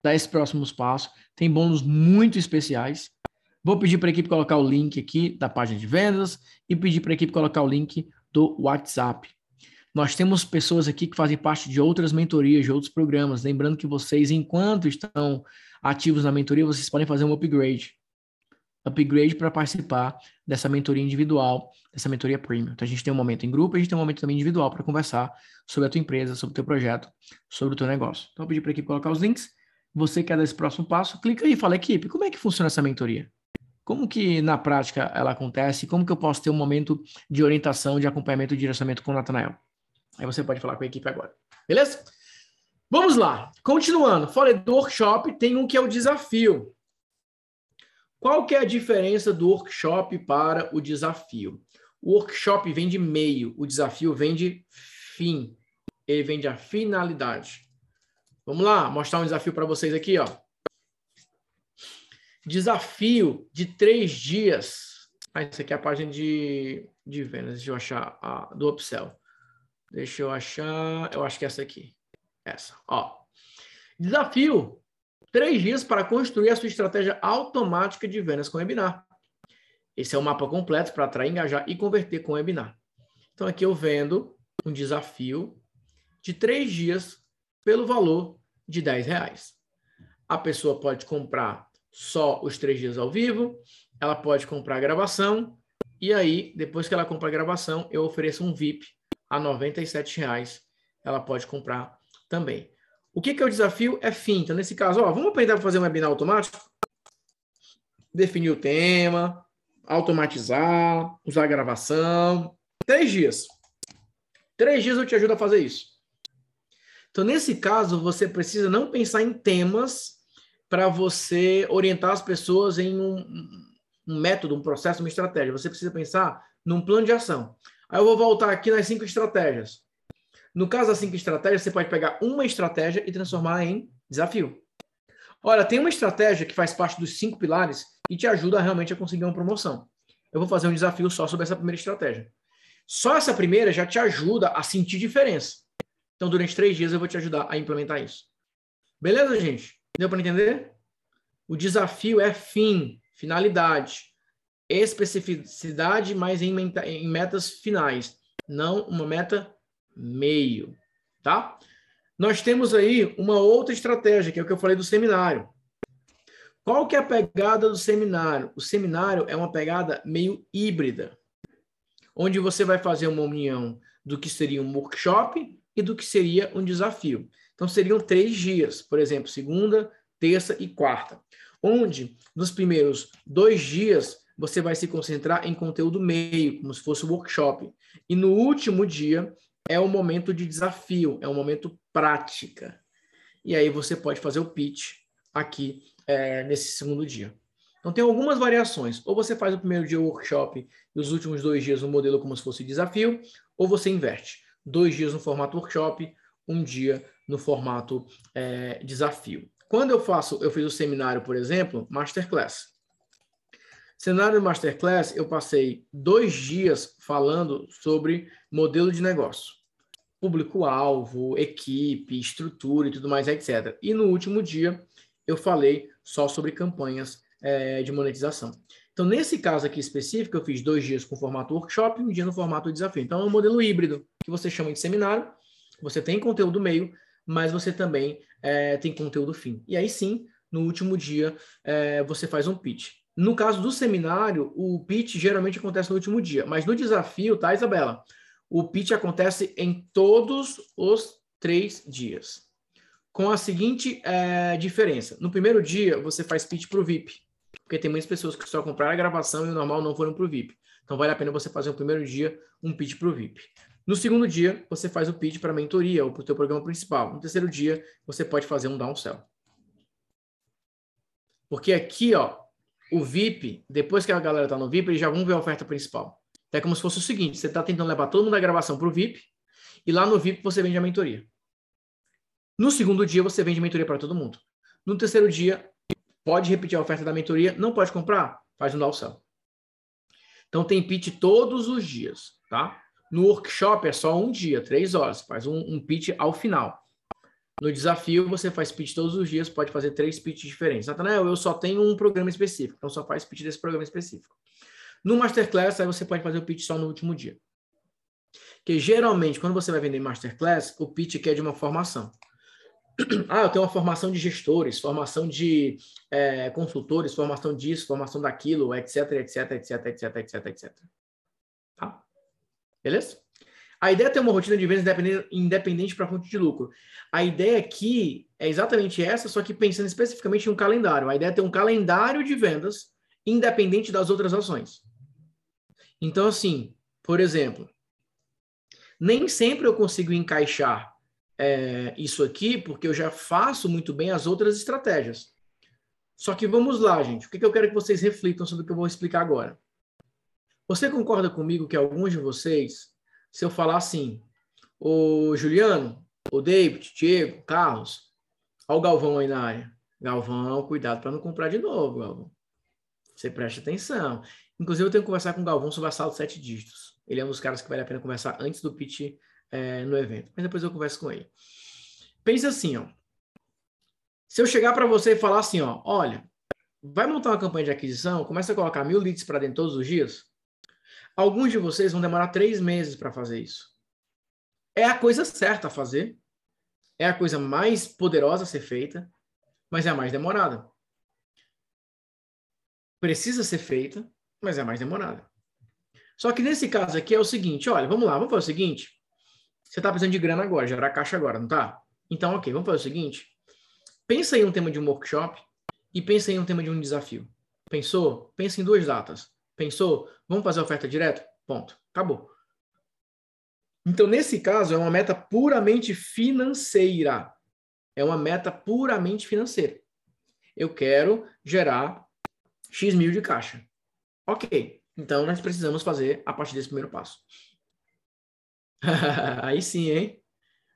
dar esses próximos passos. Tem bônus muito especiais. Vou pedir para a equipe colocar o link aqui da página de vendas e pedir para a equipe colocar o link do WhatsApp. Nós temos pessoas aqui que fazem parte de outras mentorias, de outros programas. Lembrando que vocês, enquanto estão ativos na mentoria, vocês podem fazer um upgrade. Upgrade para participar dessa mentoria individual, dessa mentoria premium. Então a gente tem um momento em grupo, a gente tem um momento também individual para conversar sobre a tua empresa, sobre o teu projeto, sobre o teu negócio. Então eu pedi para a equipe colocar os links. Você quer dar esse próximo passo, clica aí e fala, equipe, como é que funciona essa mentoria? Como que na prática ela acontece? Como que eu posso ter um momento de orientação, de acompanhamento e direcionamento com o Natanael? Aí você pode falar com a equipe agora. Beleza? Vamos lá. Continuando. Falei do workshop, tem um que é o desafio. Qual que é a diferença do workshop para o desafio? O workshop vem de meio, o desafio vem de fim. Ele vem de a finalidade. Vamos lá, mostrar um desafio para vocês aqui, ó. Desafio de três dias. Ah, isso aqui é a página de, de vendas. Deixa eu achar a, do upsell. Deixa eu achar. Eu acho que é essa aqui. Essa. Ó. Desafio: três dias para construir a sua estratégia automática de vendas com webinar. Esse é o mapa completo para atrair, engajar e converter com webinar. Então, aqui eu vendo um desafio de três dias pelo valor de 10 reais. A pessoa pode comprar só os três dias ao vivo, ela pode comprar a gravação, e aí, depois que ela compra a gravação, eu ofereço um VIP a R$ reais ela pode comprar também. O que, que é o desafio? É fim. Então, nesse caso, ó, vamos aprender a fazer um webinar automático? Definir o tema, automatizar, usar a gravação. Três dias. Três dias eu te ajudo a fazer isso. Então, nesse caso, você precisa não pensar em temas para você orientar as pessoas em um, um método, um processo, uma estratégia. Você precisa pensar num plano de ação. Aí eu vou voltar aqui nas cinco estratégias. No caso das cinco estratégias, você pode pegar uma estratégia e transformar em desafio. Olha, tem uma estratégia que faz parte dos cinco pilares e te ajuda realmente a conseguir uma promoção. Eu vou fazer um desafio só sobre essa primeira estratégia. Só essa primeira já te ajuda a sentir diferença. Então, durante três dias eu vou te ajudar a implementar isso. Beleza, gente? Deu para entender? O desafio é fim, finalidade especificidade, mas em, em metas finais, não uma meta meio, tá? Nós temos aí uma outra estratégia, que é o que eu falei do seminário. Qual que é a pegada do seminário? O seminário é uma pegada meio híbrida, onde você vai fazer uma união do que seria um workshop e do que seria um desafio. Então, seriam três dias, por exemplo, segunda, terça e quarta, onde nos primeiros dois dias você vai se concentrar em conteúdo meio, como se fosse um workshop. E no último dia é o momento de desafio, é o momento prática. E aí você pode fazer o pitch aqui é, nesse segundo dia. Então tem algumas variações. Ou você faz o primeiro dia o workshop e os últimos dois dias o modelo como se fosse desafio, ou você inverte. Dois dias no formato workshop, um dia no formato é, desafio. Quando eu faço, eu fiz o seminário, por exemplo, Masterclass. Cenário Masterclass, eu passei dois dias falando sobre modelo de negócio. Público-alvo, equipe, estrutura e tudo mais, etc. E no último dia, eu falei só sobre campanhas é, de monetização. Então, nesse caso aqui específico, eu fiz dois dias com formato workshop e um dia no formato desafio. Então, é um modelo híbrido, que você chama de seminário. Você tem conteúdo meio, mas você também é, tem conteúdo fim. E aí sim, no último dia, é, você faz um pitch. No caso do seminário, o pitch geralmente acontece no último dia, mas no desafio, tá, Isabela? O pitch acontece em todos os três dias. Com a seguinte é, diferença: no primeiro dia, você faz pitch para o VIP, porque tem muitas pessoas que só compraram a gravação e o normal não foram para o VIP. Então, vale a pena você fazer no primeiro dia um pitch para o VIP. No segundo dia, você faz o pitch para a mentoria ou para o teu programa principal. No terceiro dia, você pode fazer um downsell. Porque aqui, ó, o VIP, depois que a galera tá no VIP, eles já vão ver a oferta principal. É como se fosse o seguinte: você está tentando levar todo mundo da gravação para o VIP, e lá no VIP você vende a mentoria. No segundo dia, você vende mentoria para todo mundo. No terceiro dia, pode repetir a oferta da mentoria, não pode comprar, faz um downsell. Então tem pitch todos os dias, tá? No workshop é só um dia, três horas, faz um, um pitch ao final. No desafio, você faz pitch todos os dias, pode fazer três pitches diferentes. Natanael, eu só tenho um programa específico, então só faz pitch desse programa específico. No Masterclass, aí você pode fazer o pitch só no último dia. Porque geralmente, quando você vai vender Masterclass, o pitch quer de uma formação. Ah, eu tenho uma formação de gestores, formação de é, consultores, formação disso, formação daquilo, etc, etc, etc, etc, etc, etc. Tá? Beleza? A ideia é ter uma rotina de vendas independente, independente para fonte de lucro. A ideia aqui é exatamente essa, só que pensando especificamente em um calendário. A ideia é ter um calendário de vendas independente das outras ações. Então, assim, por exemplo, nem sempre eu consigo encaixar é, isso aqui, porque eu já faço muito bem as outras estratégias. Só que vamos lá, gente. O que, que eu quero que vocês reflitam sobre o que eu vou explicar agora? Você concorda comigo que alguns de vocês se eu falar assim, o Juliano, o David, Diego, Carlos, olha o Galvão aí na área. Galvão, cuidado para não comprar de novo, Galvão. Você preste atenção. Inclusive, eu tenho que conversar com o Galvão sobre a sala de sete dígitos. Ele é um dos caras que vale a pena conversar antes do pitch é, no evento. Mas depois eu converso com ele. Pense assim, ó. Se eu chegar para você e falar assim, ó, olha, vai montar uma campanha de aquisição, começa a colocar mil leads para dentro todos os dias, Alguns de vocês vão demorar três meses para fazer isso. É a coisa certa a fazer, é a coisa mais poderosa a ser feita, mas é a mais demorada. Precisa ser feita, mas é a mais demorada. Só que nesse caso aqui é o seguinte, olha, vamos lá, vamos fazer o seguinte. Você está precisando de grana agora, gerar caixa agora, não tá? Então, ok, vamos fazer o seguinte. Pensa em um tema de um workshop e pensa em um tema de um desafio. Pensou? Pensa em duas datas. Pensou? Vamos fazer oferta direto? Ponto. Acabou. Então, nesse caso, é uma meta puramente financeira. É uma meta puramente financeira. Eu quero gerar X mil de caixa. Ok. Então, nós precisamos fazer a partir desse primeiro passo. aí sim, hein?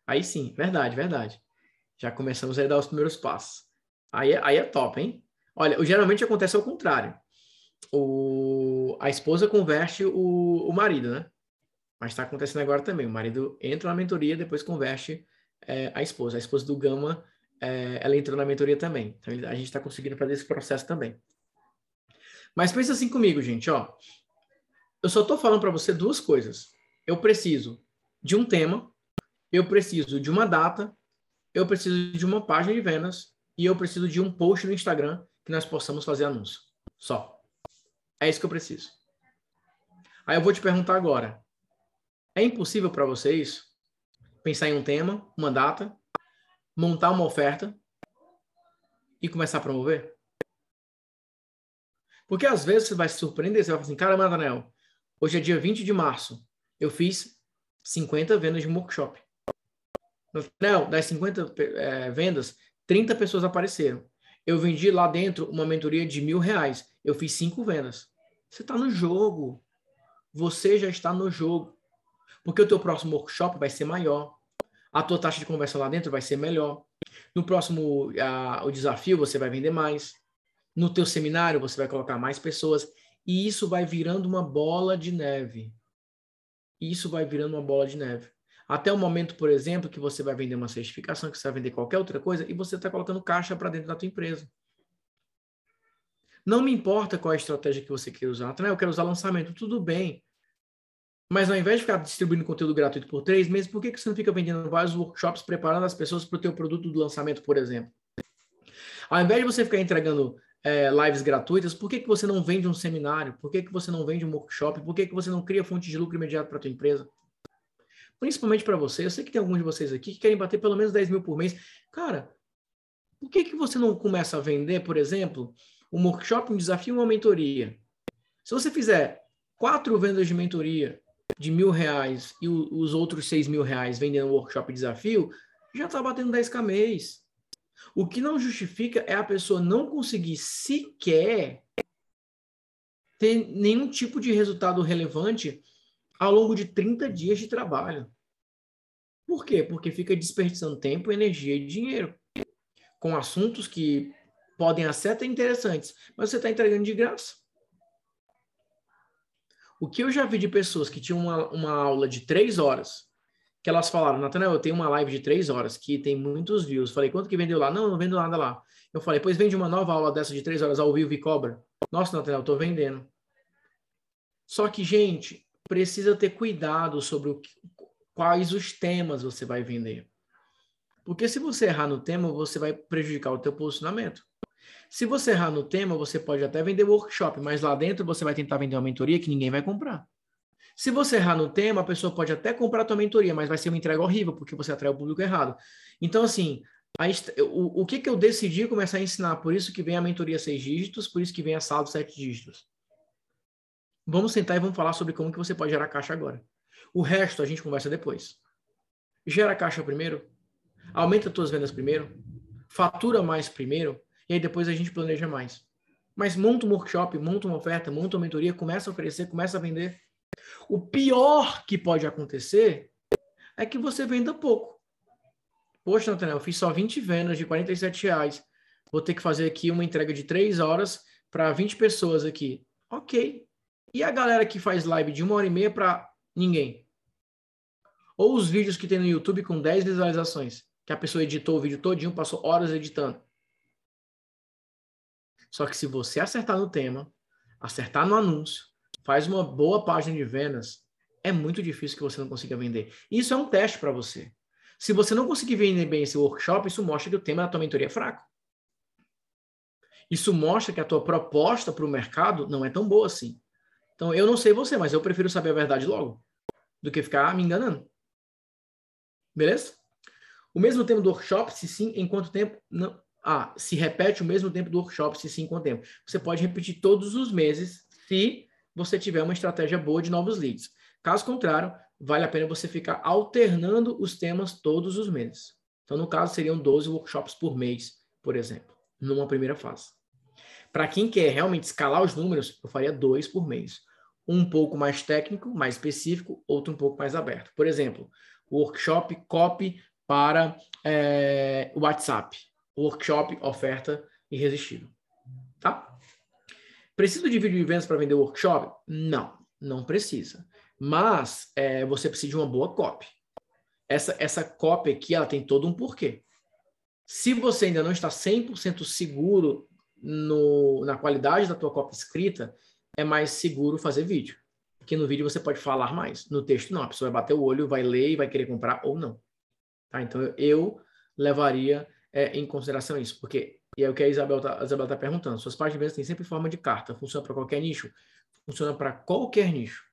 Aí sim, verdade, verdade. Já começamos a dar os primeiros passos. Aí, é, aí é top, hein? Olha, geralmente acontece ao contrário o, a esposa converte o, o marido, né? Mas está acontecendo agora também. O marido entra na mentoria, depois converte é, a esposa. A esposa do Gama, é, ela entrou na mentoria também. Então a gente está conseguindo fazer esse processo também. Mas pensa assim comigo, gente, ó. Eu só estou falando para você duas coisas. Eu preciso de um tema, eu preciso de uma data, eu preciso de uma página de vendas e eu preciso de um post no Instagram que nós possamos fazer anúncio. Só. É isso que eu preciso. Aí eu vou te perguntar agora: é impossível para vocês pensar em um tema, uma data, montar uma oferta e começar a promover? Porque às vezes você vai se surpreender, você vai falar assim: caramba, Daniel, hoje é dia 20 de março, eu fiz 50 vendas de um workshop. Não, das 50 é, vendas, 30 pessoas apareceram. Eu vendi lá dentro uma mentoria de mil reais. Eu fiz cinco vendas. Você está no jogo. Você já está no jogo. Porque o teu próximo workshop vai ser maior. A tua taxa de conversão lá dentro vai ser melhor. No próximo a, o desafio você vai vender mais. No teu seminário você vai colocar mais pessoas e isso vai virando uma bola de neve. Isso vai virando uma bola de neve. Até o momento, por exemplo, que você vai vender uma certificação, que você vai vender qualquer outra coisa e você está colocando caixa para dentro da tua empresa. Não me importa qual é a estratégia que você quer usar. Eu quero usar lançamento, tudo bem. Mas ao invés de ficar distribuindo conteúdo gratuito por três meses, por que, que você não fica vendendo vários workshops, preparando as pessoas para o teu produto do lançamento, por exemplo? Ao invés de você ficar entregando é, lives gratuitas, por que, que você não vende um seminário? Por que, que você não vende um workshop? Por que, que você não cria fonte de lucro imediato para a tua empresa? Principalmente para você. Eu sei que tem alguns de vocês aqui que querem bater pelo menos 10 mil por mês. Cara, por que, que você não começa a vender, por exemplo, um workshop, um desafio, uma mentoria? Se você fizer quatro vendas de mentoria de mil reais e o, os outros seis mil reais vendendo workshop desafio, já está batendo 10k mês. O que não justifica é a pessoa não conseguir sequer ter nenhum tipo de resultado relevante ao longo de 30 dias de trabalho. Por quê? Porque fica desperdiçando tempo, energia e dinheiro com assuntos que podem até ser interessantes, mas você está entregando de graça. O que eu já vi de pessoas que tinham uma, uma aula de três horas, que elas falaram, Natanael, eu tenho uma live de três horas que tem muitos views. Falei, quanto que vendeu lá? Não, não vendo nada lá. Eu falei, pois vende uma nova aula dessa de três horas ao vivo e cobra. Nossa, Natanael, tô vendendo. Só que, gente, precisa ter cuidado sobre que, quais os temas você vai vender. Porque se você errar no tema, você vai prejudicar o teu posicionamento. Se você errar no tema, você pode até vender workshop, mas lá dentro você vai tentar vender uma mentoria que ninguém vai comprar. Se você errar no tema, a pessoa pode até comprar a tua mentoria, mas vai ser uma entrega horrível, porque você atrai o público errado. Então, assim, a, o, o que, que eu decidi começar a ensinar? Por isso que vem a mentoria seis dígitos, por isso que vem a sala de sete dígitos. Vamos sentar e vamos falar sobre como que você pode gerar caixa agora. O resto a gente conversa depois. Gera caixa primeiro, aumenta suas vendas primeiro, fatura mais primeiro, e aí depois a gente planeja mais. Mas monta um workshop, monta uma oferta, monta uma mentoria, começa a oferecer, começa a vender. O pior que pode acontecer é que você venda pouco. Poxa, Nathanael, eu fiz só 20 vendas de 47 reais. Vou ter que fazer aqui uma entrega de 3 horas para 20 pessoas aqui. Ok. E a galera que faz live de uma hora e meia para ninguém? Ou os vídeos que tem no YouTube com 10 visualizações, que a pessoa editou o vídeo todinho, passou horas editando. Só que se você acertar no tema, acertar no anúncio, faz uma boa página de vendas, é muito difícil que você não consiga vender. Isso é um teste para você. Se você não conseguir vender bem esse workshop, isso mostra que o tema da tua mentoria é fraco. Isso mostra que a tua proposta para o mercado não é tão boa assim. Então, eu não sei você, mas eu prefiro saber a verdade logo do que ficar me enganando. Beleza? O mesmo tema do workshop, se sim, em quanto tempo? Não, ah, se repete o mesmo tempo do workshop, se sim, quanto tempo? Você pode repetir todos os meses, se você tiver uma estratégia boa de novos leads. Caso contrário, vale a pena você ficar alternando os temas todos os meses. Então, no caso, seriam 12 workshops por mês, por exemplo, numa primeira fase. Para quem quer realmente escalar os números, eu faria dois por mês. Um pouco mais técnico, mais específico, outro um pouco mais aberto. Por exemplo, workshop copy para é, WhatsApp workshop, oferta irresistível. Tá? Precisa de vídeo de vendas para vender workshop? Não, não precisa. Mas é, você precisa de uma boa copy. Essa, essa copy aqui, ela tem todo um porquê. Se você ainda não está 100% seguro no, na qualidade da tua copy escrita, é mais seguro fazer vídeo. Porque no vídeo você pode falar mais. No texto, não. A pessoa vai bater o olho, vai ler e vai querer comprar ou não. Tá? Então, eu levaria é, em consideração isso, porque e é o que a Isabel está tá perguntando. Suas páginas de vendas têm sempre forma de carta, funciona para qualquer nicho? Funciona para qualquer nicho.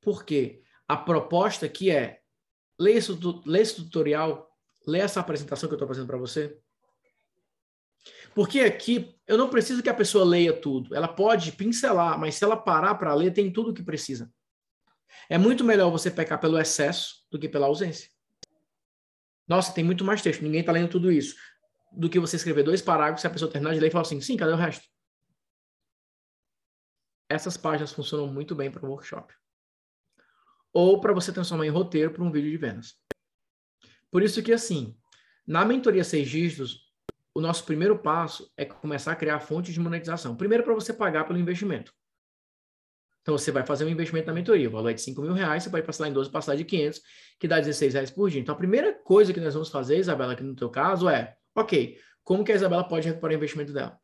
Por quê? A proposta aqui é lê esse, lê esse tutorial, lê essa apresentação que eu estou fazendo para você. Porque aqui eu não preciso que a pessoa leia tudo. Ela pode pincelar, mas se ela parar para ler, tem tudo o que precisa. É muito melhor você pecar pelo excesso do que pela ausência. Nossa, tem muito mais texto, ninguém está lendo tudo isso do que você escrever dois parágrafos e a pessoa terminar de ler e falar assim, sim, cadê o resto? Essas páginas funcionam muito bem para o workshop. Ou para você transformar em roteiro para um vídeo de vendas. Por isso que, assim, Na mentoria seis dígitos, o nosso primeiro passo é começar a criar fontes de monetização. Primeiro, para você pagar pelo investimento. Então, você vai fazer um investimento na mentoria. O valor é de 5 mil reais, você pode passar em 12, passar de 500, que dá 16 reais por dia. Então, a primeira coisa que nós vamos fazer, Isabela, aqui no teu caso, é, ok, como que a Isabela pode recuperar o investimento dela?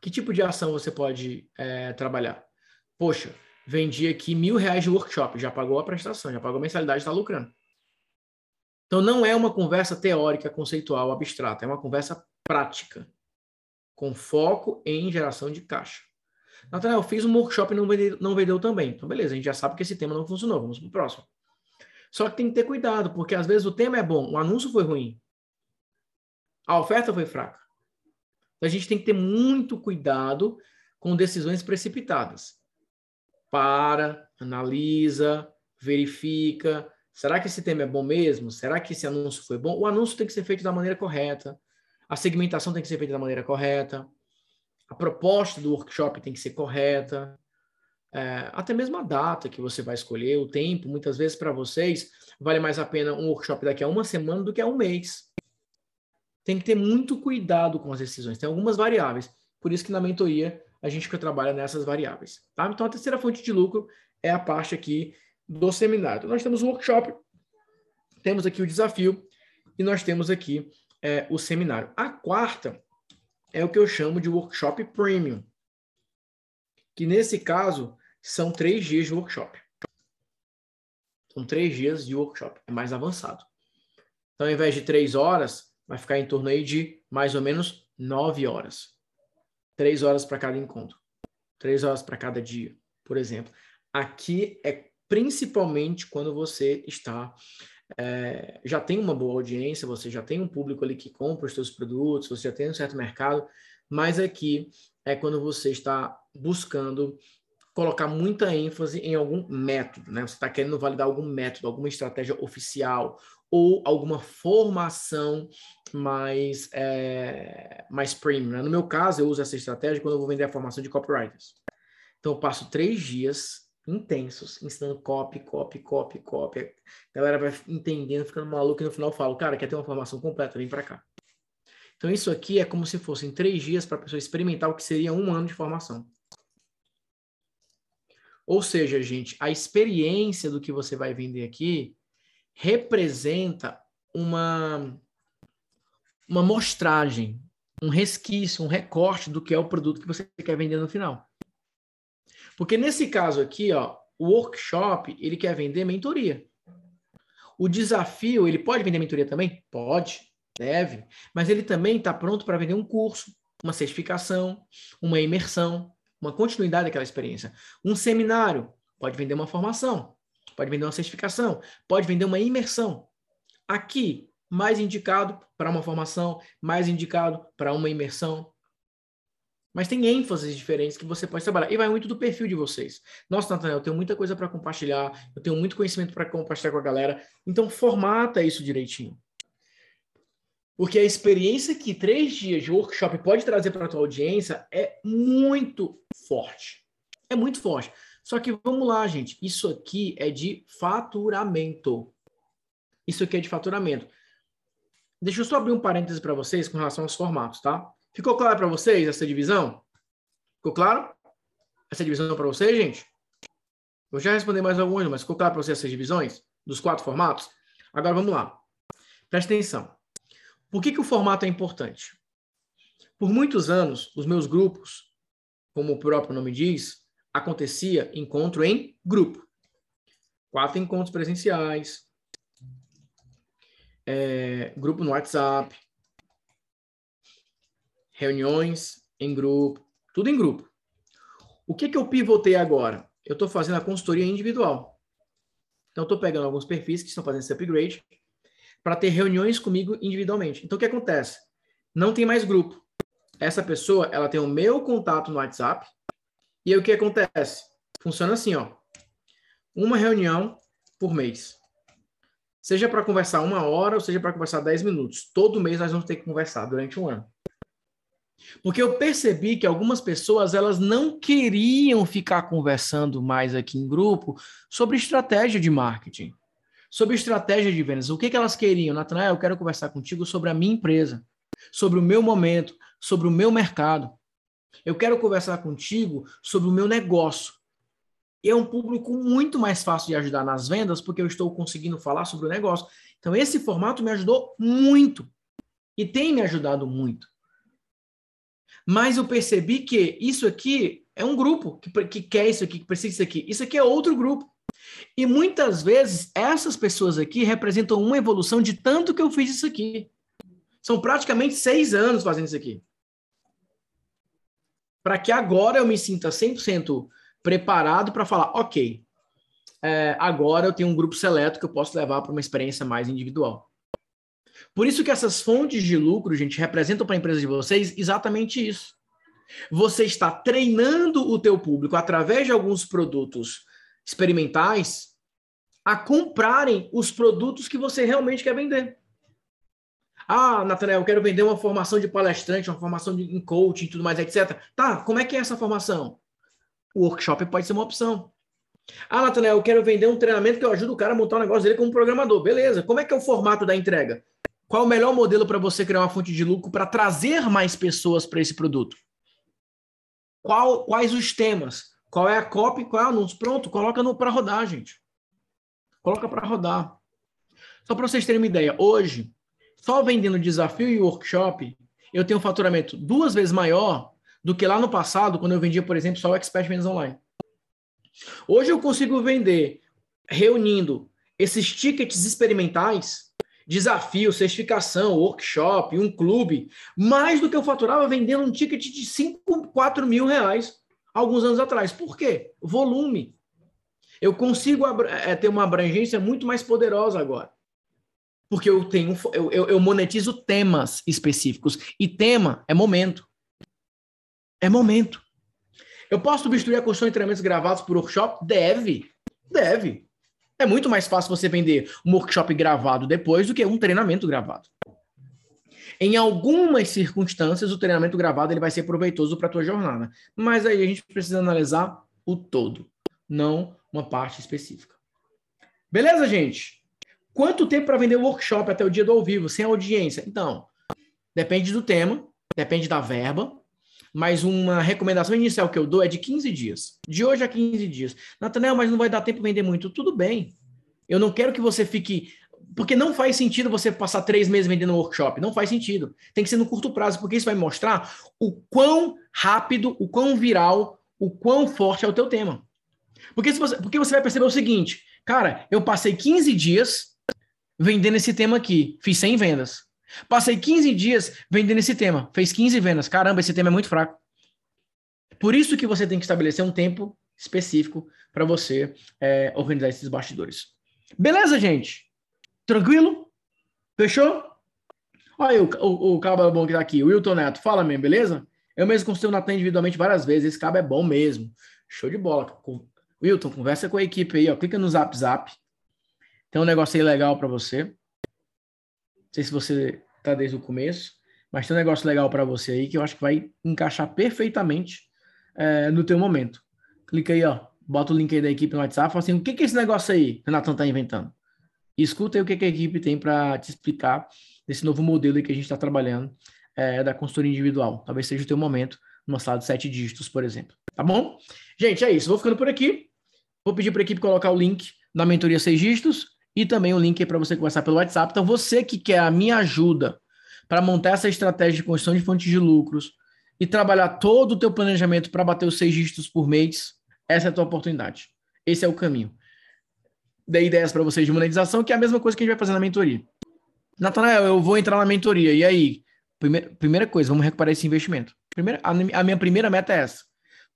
Que tipo de ação você pode é, trabalhar? Poxa, vendi aqui mil reais de workshop, já pagou a prestação, já pagou a mensalidade, está lucrando. Então, não é uma conversa teórica, conceitual, abstrata, é uma conversa prática, com foco em geração de caixa. Nathanael, eu fiz um workshop e não vendeu, não vendeu também. Então, beleza, a gente já sabe que esse tema não funcionou, vamos para o próximo. Só que tem que ter cuidado, porque às vezes o tema é bom, o anúncio foi ruim, a oferta foi fraca. Então, a gente tem que ter muito cuidado com decisões precipitadas. Para, analisa, verifica, Será que esse tema é bom mesmo? Será que esse anúncio foi bom? O anúncio tem que ser feito da maneira correta. A segmentação tem que ser feita da maneira correta. A proposta do workshop tem que ser correta. É, até mesmo a data que você vai escolher, o tempo, muitas vezes para vocês, vale mais a pena um workshop daqui a uma semana do que a um mês. Tem que ter muito cuidado com as decisões. Tem algumas variáveis. Por isso que na mentoria a gente trabalha nessas variáveis. Tá? Então a terceira fonte de lucro é a parte aqui do seminário. Então, nós temos o workshop, temos aqui o desafio e nós temos aqui é, o seminário. A quarta é o que eu chamo de workshop premium, que nesse caso são três dias de workshop. São três dias de workshop, é mais avançado. Então, ao invés de três horas, vai ficar em torno aí de mais ou menos nove horas. Três horas para cada encontro. Três horas para cada dia, por exemplo. Aqui é principalmente quando você está é, já tem uma boa audiência, você já tem um público ali que compra os seus produtos, você já tem um certo mercado, mas aqui é quando você está buscando colocar muita ênfase em algum método, né? Você está querendo validar algum método, alguma estratégia oficial ou alguma formação mais é, mais premium. Né? No meu caso, eu uso essa estratégia quando eu vou vender a formação de copywriters. Então, eu passo três dias intensos, ensinando copy, copy, copy, copy. A galera vai entendendo, ficando maluco e no final eu falo, cara, quer ter uma formação completa, vem para cá. Então isso aqui é como se fossem três dias para a pessoa experimentar o que seria um ano de formação. Ou seja, gente, a experiência do que você vai vender aqui representa uma uma mostragem, um resquício, um recorte do que é o produto que você quer vender no final. Porque nesse caso aqui, ó, o workshop, ele quer vender mentoria. O desafio, ele pode vender mentoria também? Pode, deve. Mas ele também está pronto para vender um curso, uma certificação, uma imersão, uma continuidade daquela experiência. Um seminário, pode vender uma formação, pode vender uma certificação, pode vender uma imersão. Aqui, mais indicado para uma formação, mais indicado para uma imersão, mas tem ênfases diferentes que você pode trabalhar. E vai muito do perfil de vocês. Nossa, Nathanael, eu tenho muita coisa para compartilhar, eu tenho muito conhecimento para compartilhar com a galera. Então, formata isso direitinho. Porque a experiência que três dias de workshop pode trazer para a tua audiência é muito forte. É muito forte. Só que vamos lá, gente. Isso aqui é de faturamento. Isso aqui é de faturamento. Deixa eu só abrir um parêntese para vocês com relação aos formatos, tá? Ficou claro para vocês essa divisão? Ficou claro? Essa divisão para vocês, gente? Eu já respondi mais algumas, mas ficou claro para vocês essas divisões dos quatro formatos? Agora vamos lá. Presta atenção. Por que, que o formato é importante? Por muitos anos, os meus grupos, como o próprio nome diz, acontecia encontro em grupo. Quatro encontros presenciais, é, grupo no WhatsApp, reuniões em grupo, tudo em grupo. O que, que eu pivotei agora? Eu estou fazendo a consultoria individual. Então, estou pegando alguns perfis que estão fazendo esse upgrade para ter reuniões comigo individualmente. Então, o que acontece? Não tem mais grupo. Essa pessoa, ela tem o meu contato no WhatsApp. E aí, o que acontece? Funciona assim, ó. Uma reunião por mês. Seja para conversar uma hora, ou seja para conversar dez minutos. Todo mês nós vamos ter que conversar durante um ano. Porque eu percebi que algumas pessoas elas não queriam ficar conversando mais aqui em grupo sobre estratégia de marketing, sobre estratégia de vendas. O que, que elas queriam? Natanael, eu quero conversar contigo sobre a minha empresa, sobre o meu momento, sobre o meu mercado. Eu quero conversar contigo sobre o meu negócio. É um público muito mais fácil de ajudar nas vendas, porque eu estou conseguindo falar sobre o negócio. Então, esse formato me ajudou muito. E tem me ajudado muito. Mas eu percebi que isso aqui é um grupo que, que quer isso aqui, que precisa disso aqui. Isso aqui é outro grupo. E muitas vezes essas pessoas aqui representam uma evolução de tanto que eu fiz isso aqui. São praticamente seis anos fazendo isso aqui. Para que agora eu me sinta 100% preparado para falar, ok, é, agora eu tenho um grupo seleto que eu posso levar para uma experiência mais individual. Por isso que essas fontes de lucro, gente, representam para a empresa de vocês exatamente isso. Você está treinando o teu público através de alguns produtos experimentais a comprarem os produtos que você realmente quer vender. Ah, Natanael, eu quero vender uma formação de palestrante, uma formação de, em coaching e tudo mais, etc. Tá, como é que é essa formação? O workshop pode ser uma opção. Ah, Natanael, eu quero vender um treinamento que eu ajudo o cara a montar um negócio dele como programador. Beleza. Como é que é o formato da entrega? Qual o melhor modelo para você criar uma fonte de lucro para trazer mais pessoas para esse produto? Qual, quais os temas? Qual é a copy? Qual é o anúncio? Pronto, coloca para rodar, gente. Coloca para rodar. Só para vocês terem uma ideia, hoje, só vendendo desafio e workshop, eu tenho um faturamento duas vezes maior do que lá no passado, quando eu vendia, por exemplo, só o Expert Vendas Online. Hoje eu consigo vender reunindo esses tickets experimentais, desafio, certificação, workshop, um clube, mais do que eu faturava vendendo um ticket de 5, 4 mil reais alguns anos atrás. Por quê? Volume. Eu consigo é, ter uma abrangência muito mais poderosa agora. Porque eu tenho, eu, eu, monetizo temas específicos. E tema é momento. É momento. Eu posso substituir a construção de treinamentos gravados por workshop? Deve. Deve. É muito mais fácil você vender um workshop gravado depois do que um treinamento gravado. Em algumas circunstâncias, o treinamento gravado ele vai ser proveitoso para a tua jornada. Mas aí a gente precisa analisar o todo, não uma parte específica. Beleza, gente? Quanto tempo para vender o workshop até o dia do ao vivo, sem audiência? Então, depende do tema, depende da verba, mas uma recomendação inicial que eu dou é de 15 dias. De hoje a 15 dias. Natanel, mas não vai dar tempo para vender muito. Tudo bem. Eu não quero que você fique. Porque não faz sentido você passar três meses vendendo um workshop. Não faz sentido. Tem que ser no curto prazo, porque isso vai mostrar o quão rápido, o quão viral, o quão forte é o teu tema. Porque, se você, porque você vai perceber o seguinte, cara, eu passei 15 dias vendendo esse tema aqui, fiz 100 vendas. Passei 15 dias vendendo esse tema, fez 15 vendas. Caramba, esse tema é muito fraco. Por isso que você tem que estabelecer um tempo específico para você é, organizar esses bastidores. Beleza, gente? Tranquilo? Fechou? Olha aí o, o, o cabo bom que tá aqui, o Wilton Neto. Fala mesmo, beleza? Eu mesmo consultei o Natan individualmente várias vezes. Esse cabo é bom mesmo. Show de bola. Wilton, conversa com a equipe aí, ó. Clica no Zap Zap. Tem um negócio aí legal para você. Não sei se você tá desde o começo, mas tem um negócio legal para você aí que eu acho que vai encaixar perfeitamente é, no teu momento. Clica aí, ó. Bota o link aí da equipe no WhatsApp. Fala assim, o que, que é esse negócio aí que o Nathan tá inventando? E escuta aí o que, que a equipe tem para te explicar desse novo modelo que a gente está trabalhando é, da consultoria individual. Talvez seja o teu momento numa sala de sete dígitos, por exemplo. Tá bom? Gente, é isso. Vou ficando por aqui. Vou pedir para a equipe colocar o link da mentoria seis dígitos e também o link para você conversar pelo WhatsApp. Então, você que quer a minha ajuda para montar essa estratégia de construção de fontes de lucros e trabalhar todo o teu planejamento para bater os seis dígitos por mês, essa é a tua oportunidade. Esse é o caminho. Dei ideias para vocês de monetização, que é a mesma coisa que a gente vai fazer na mentoria. Natanael, eu vou entrar na mentoria. E aí? Primeira, primeira coisa, vamos recuperar esse investimento. Primeira, a minha primeira meta é essa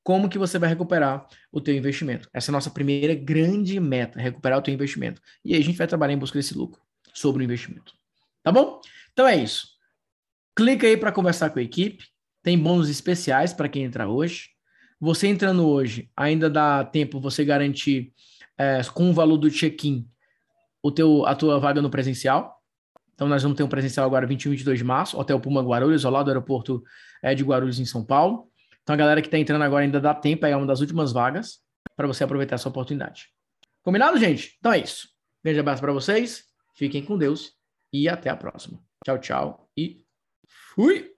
como que você vai recuperar o teu investimento. Essa é a nossa primeira grande meta, recuperar o teu investimento. E aí a gente vai trabalhar em busca desse lucro sobre o investimento. Tá bom? Então é isso. Clica aí para conversar com a equipe. Tem bônus especiais para quem entrar hoje. Você entrando hoje, ainda dá tempo você garantir é, com o valor do check-in o teu, a tua vaga no presencial. Então nós vamos ter um presencial agora 21 e 22 de março, Hotel Puma Guarulhos, ao lado do aeroporto é, de Guarulhos, em São Paulo. Então a galera que está entrando agora ainda dá tempo, é uma das últimas vagas para você aproveitar essa oportunidade. Combinado, gente? Então é isso. Grande abraço para vocês, fiquem com Deus e até a próxima. Tchau, tchau e fui!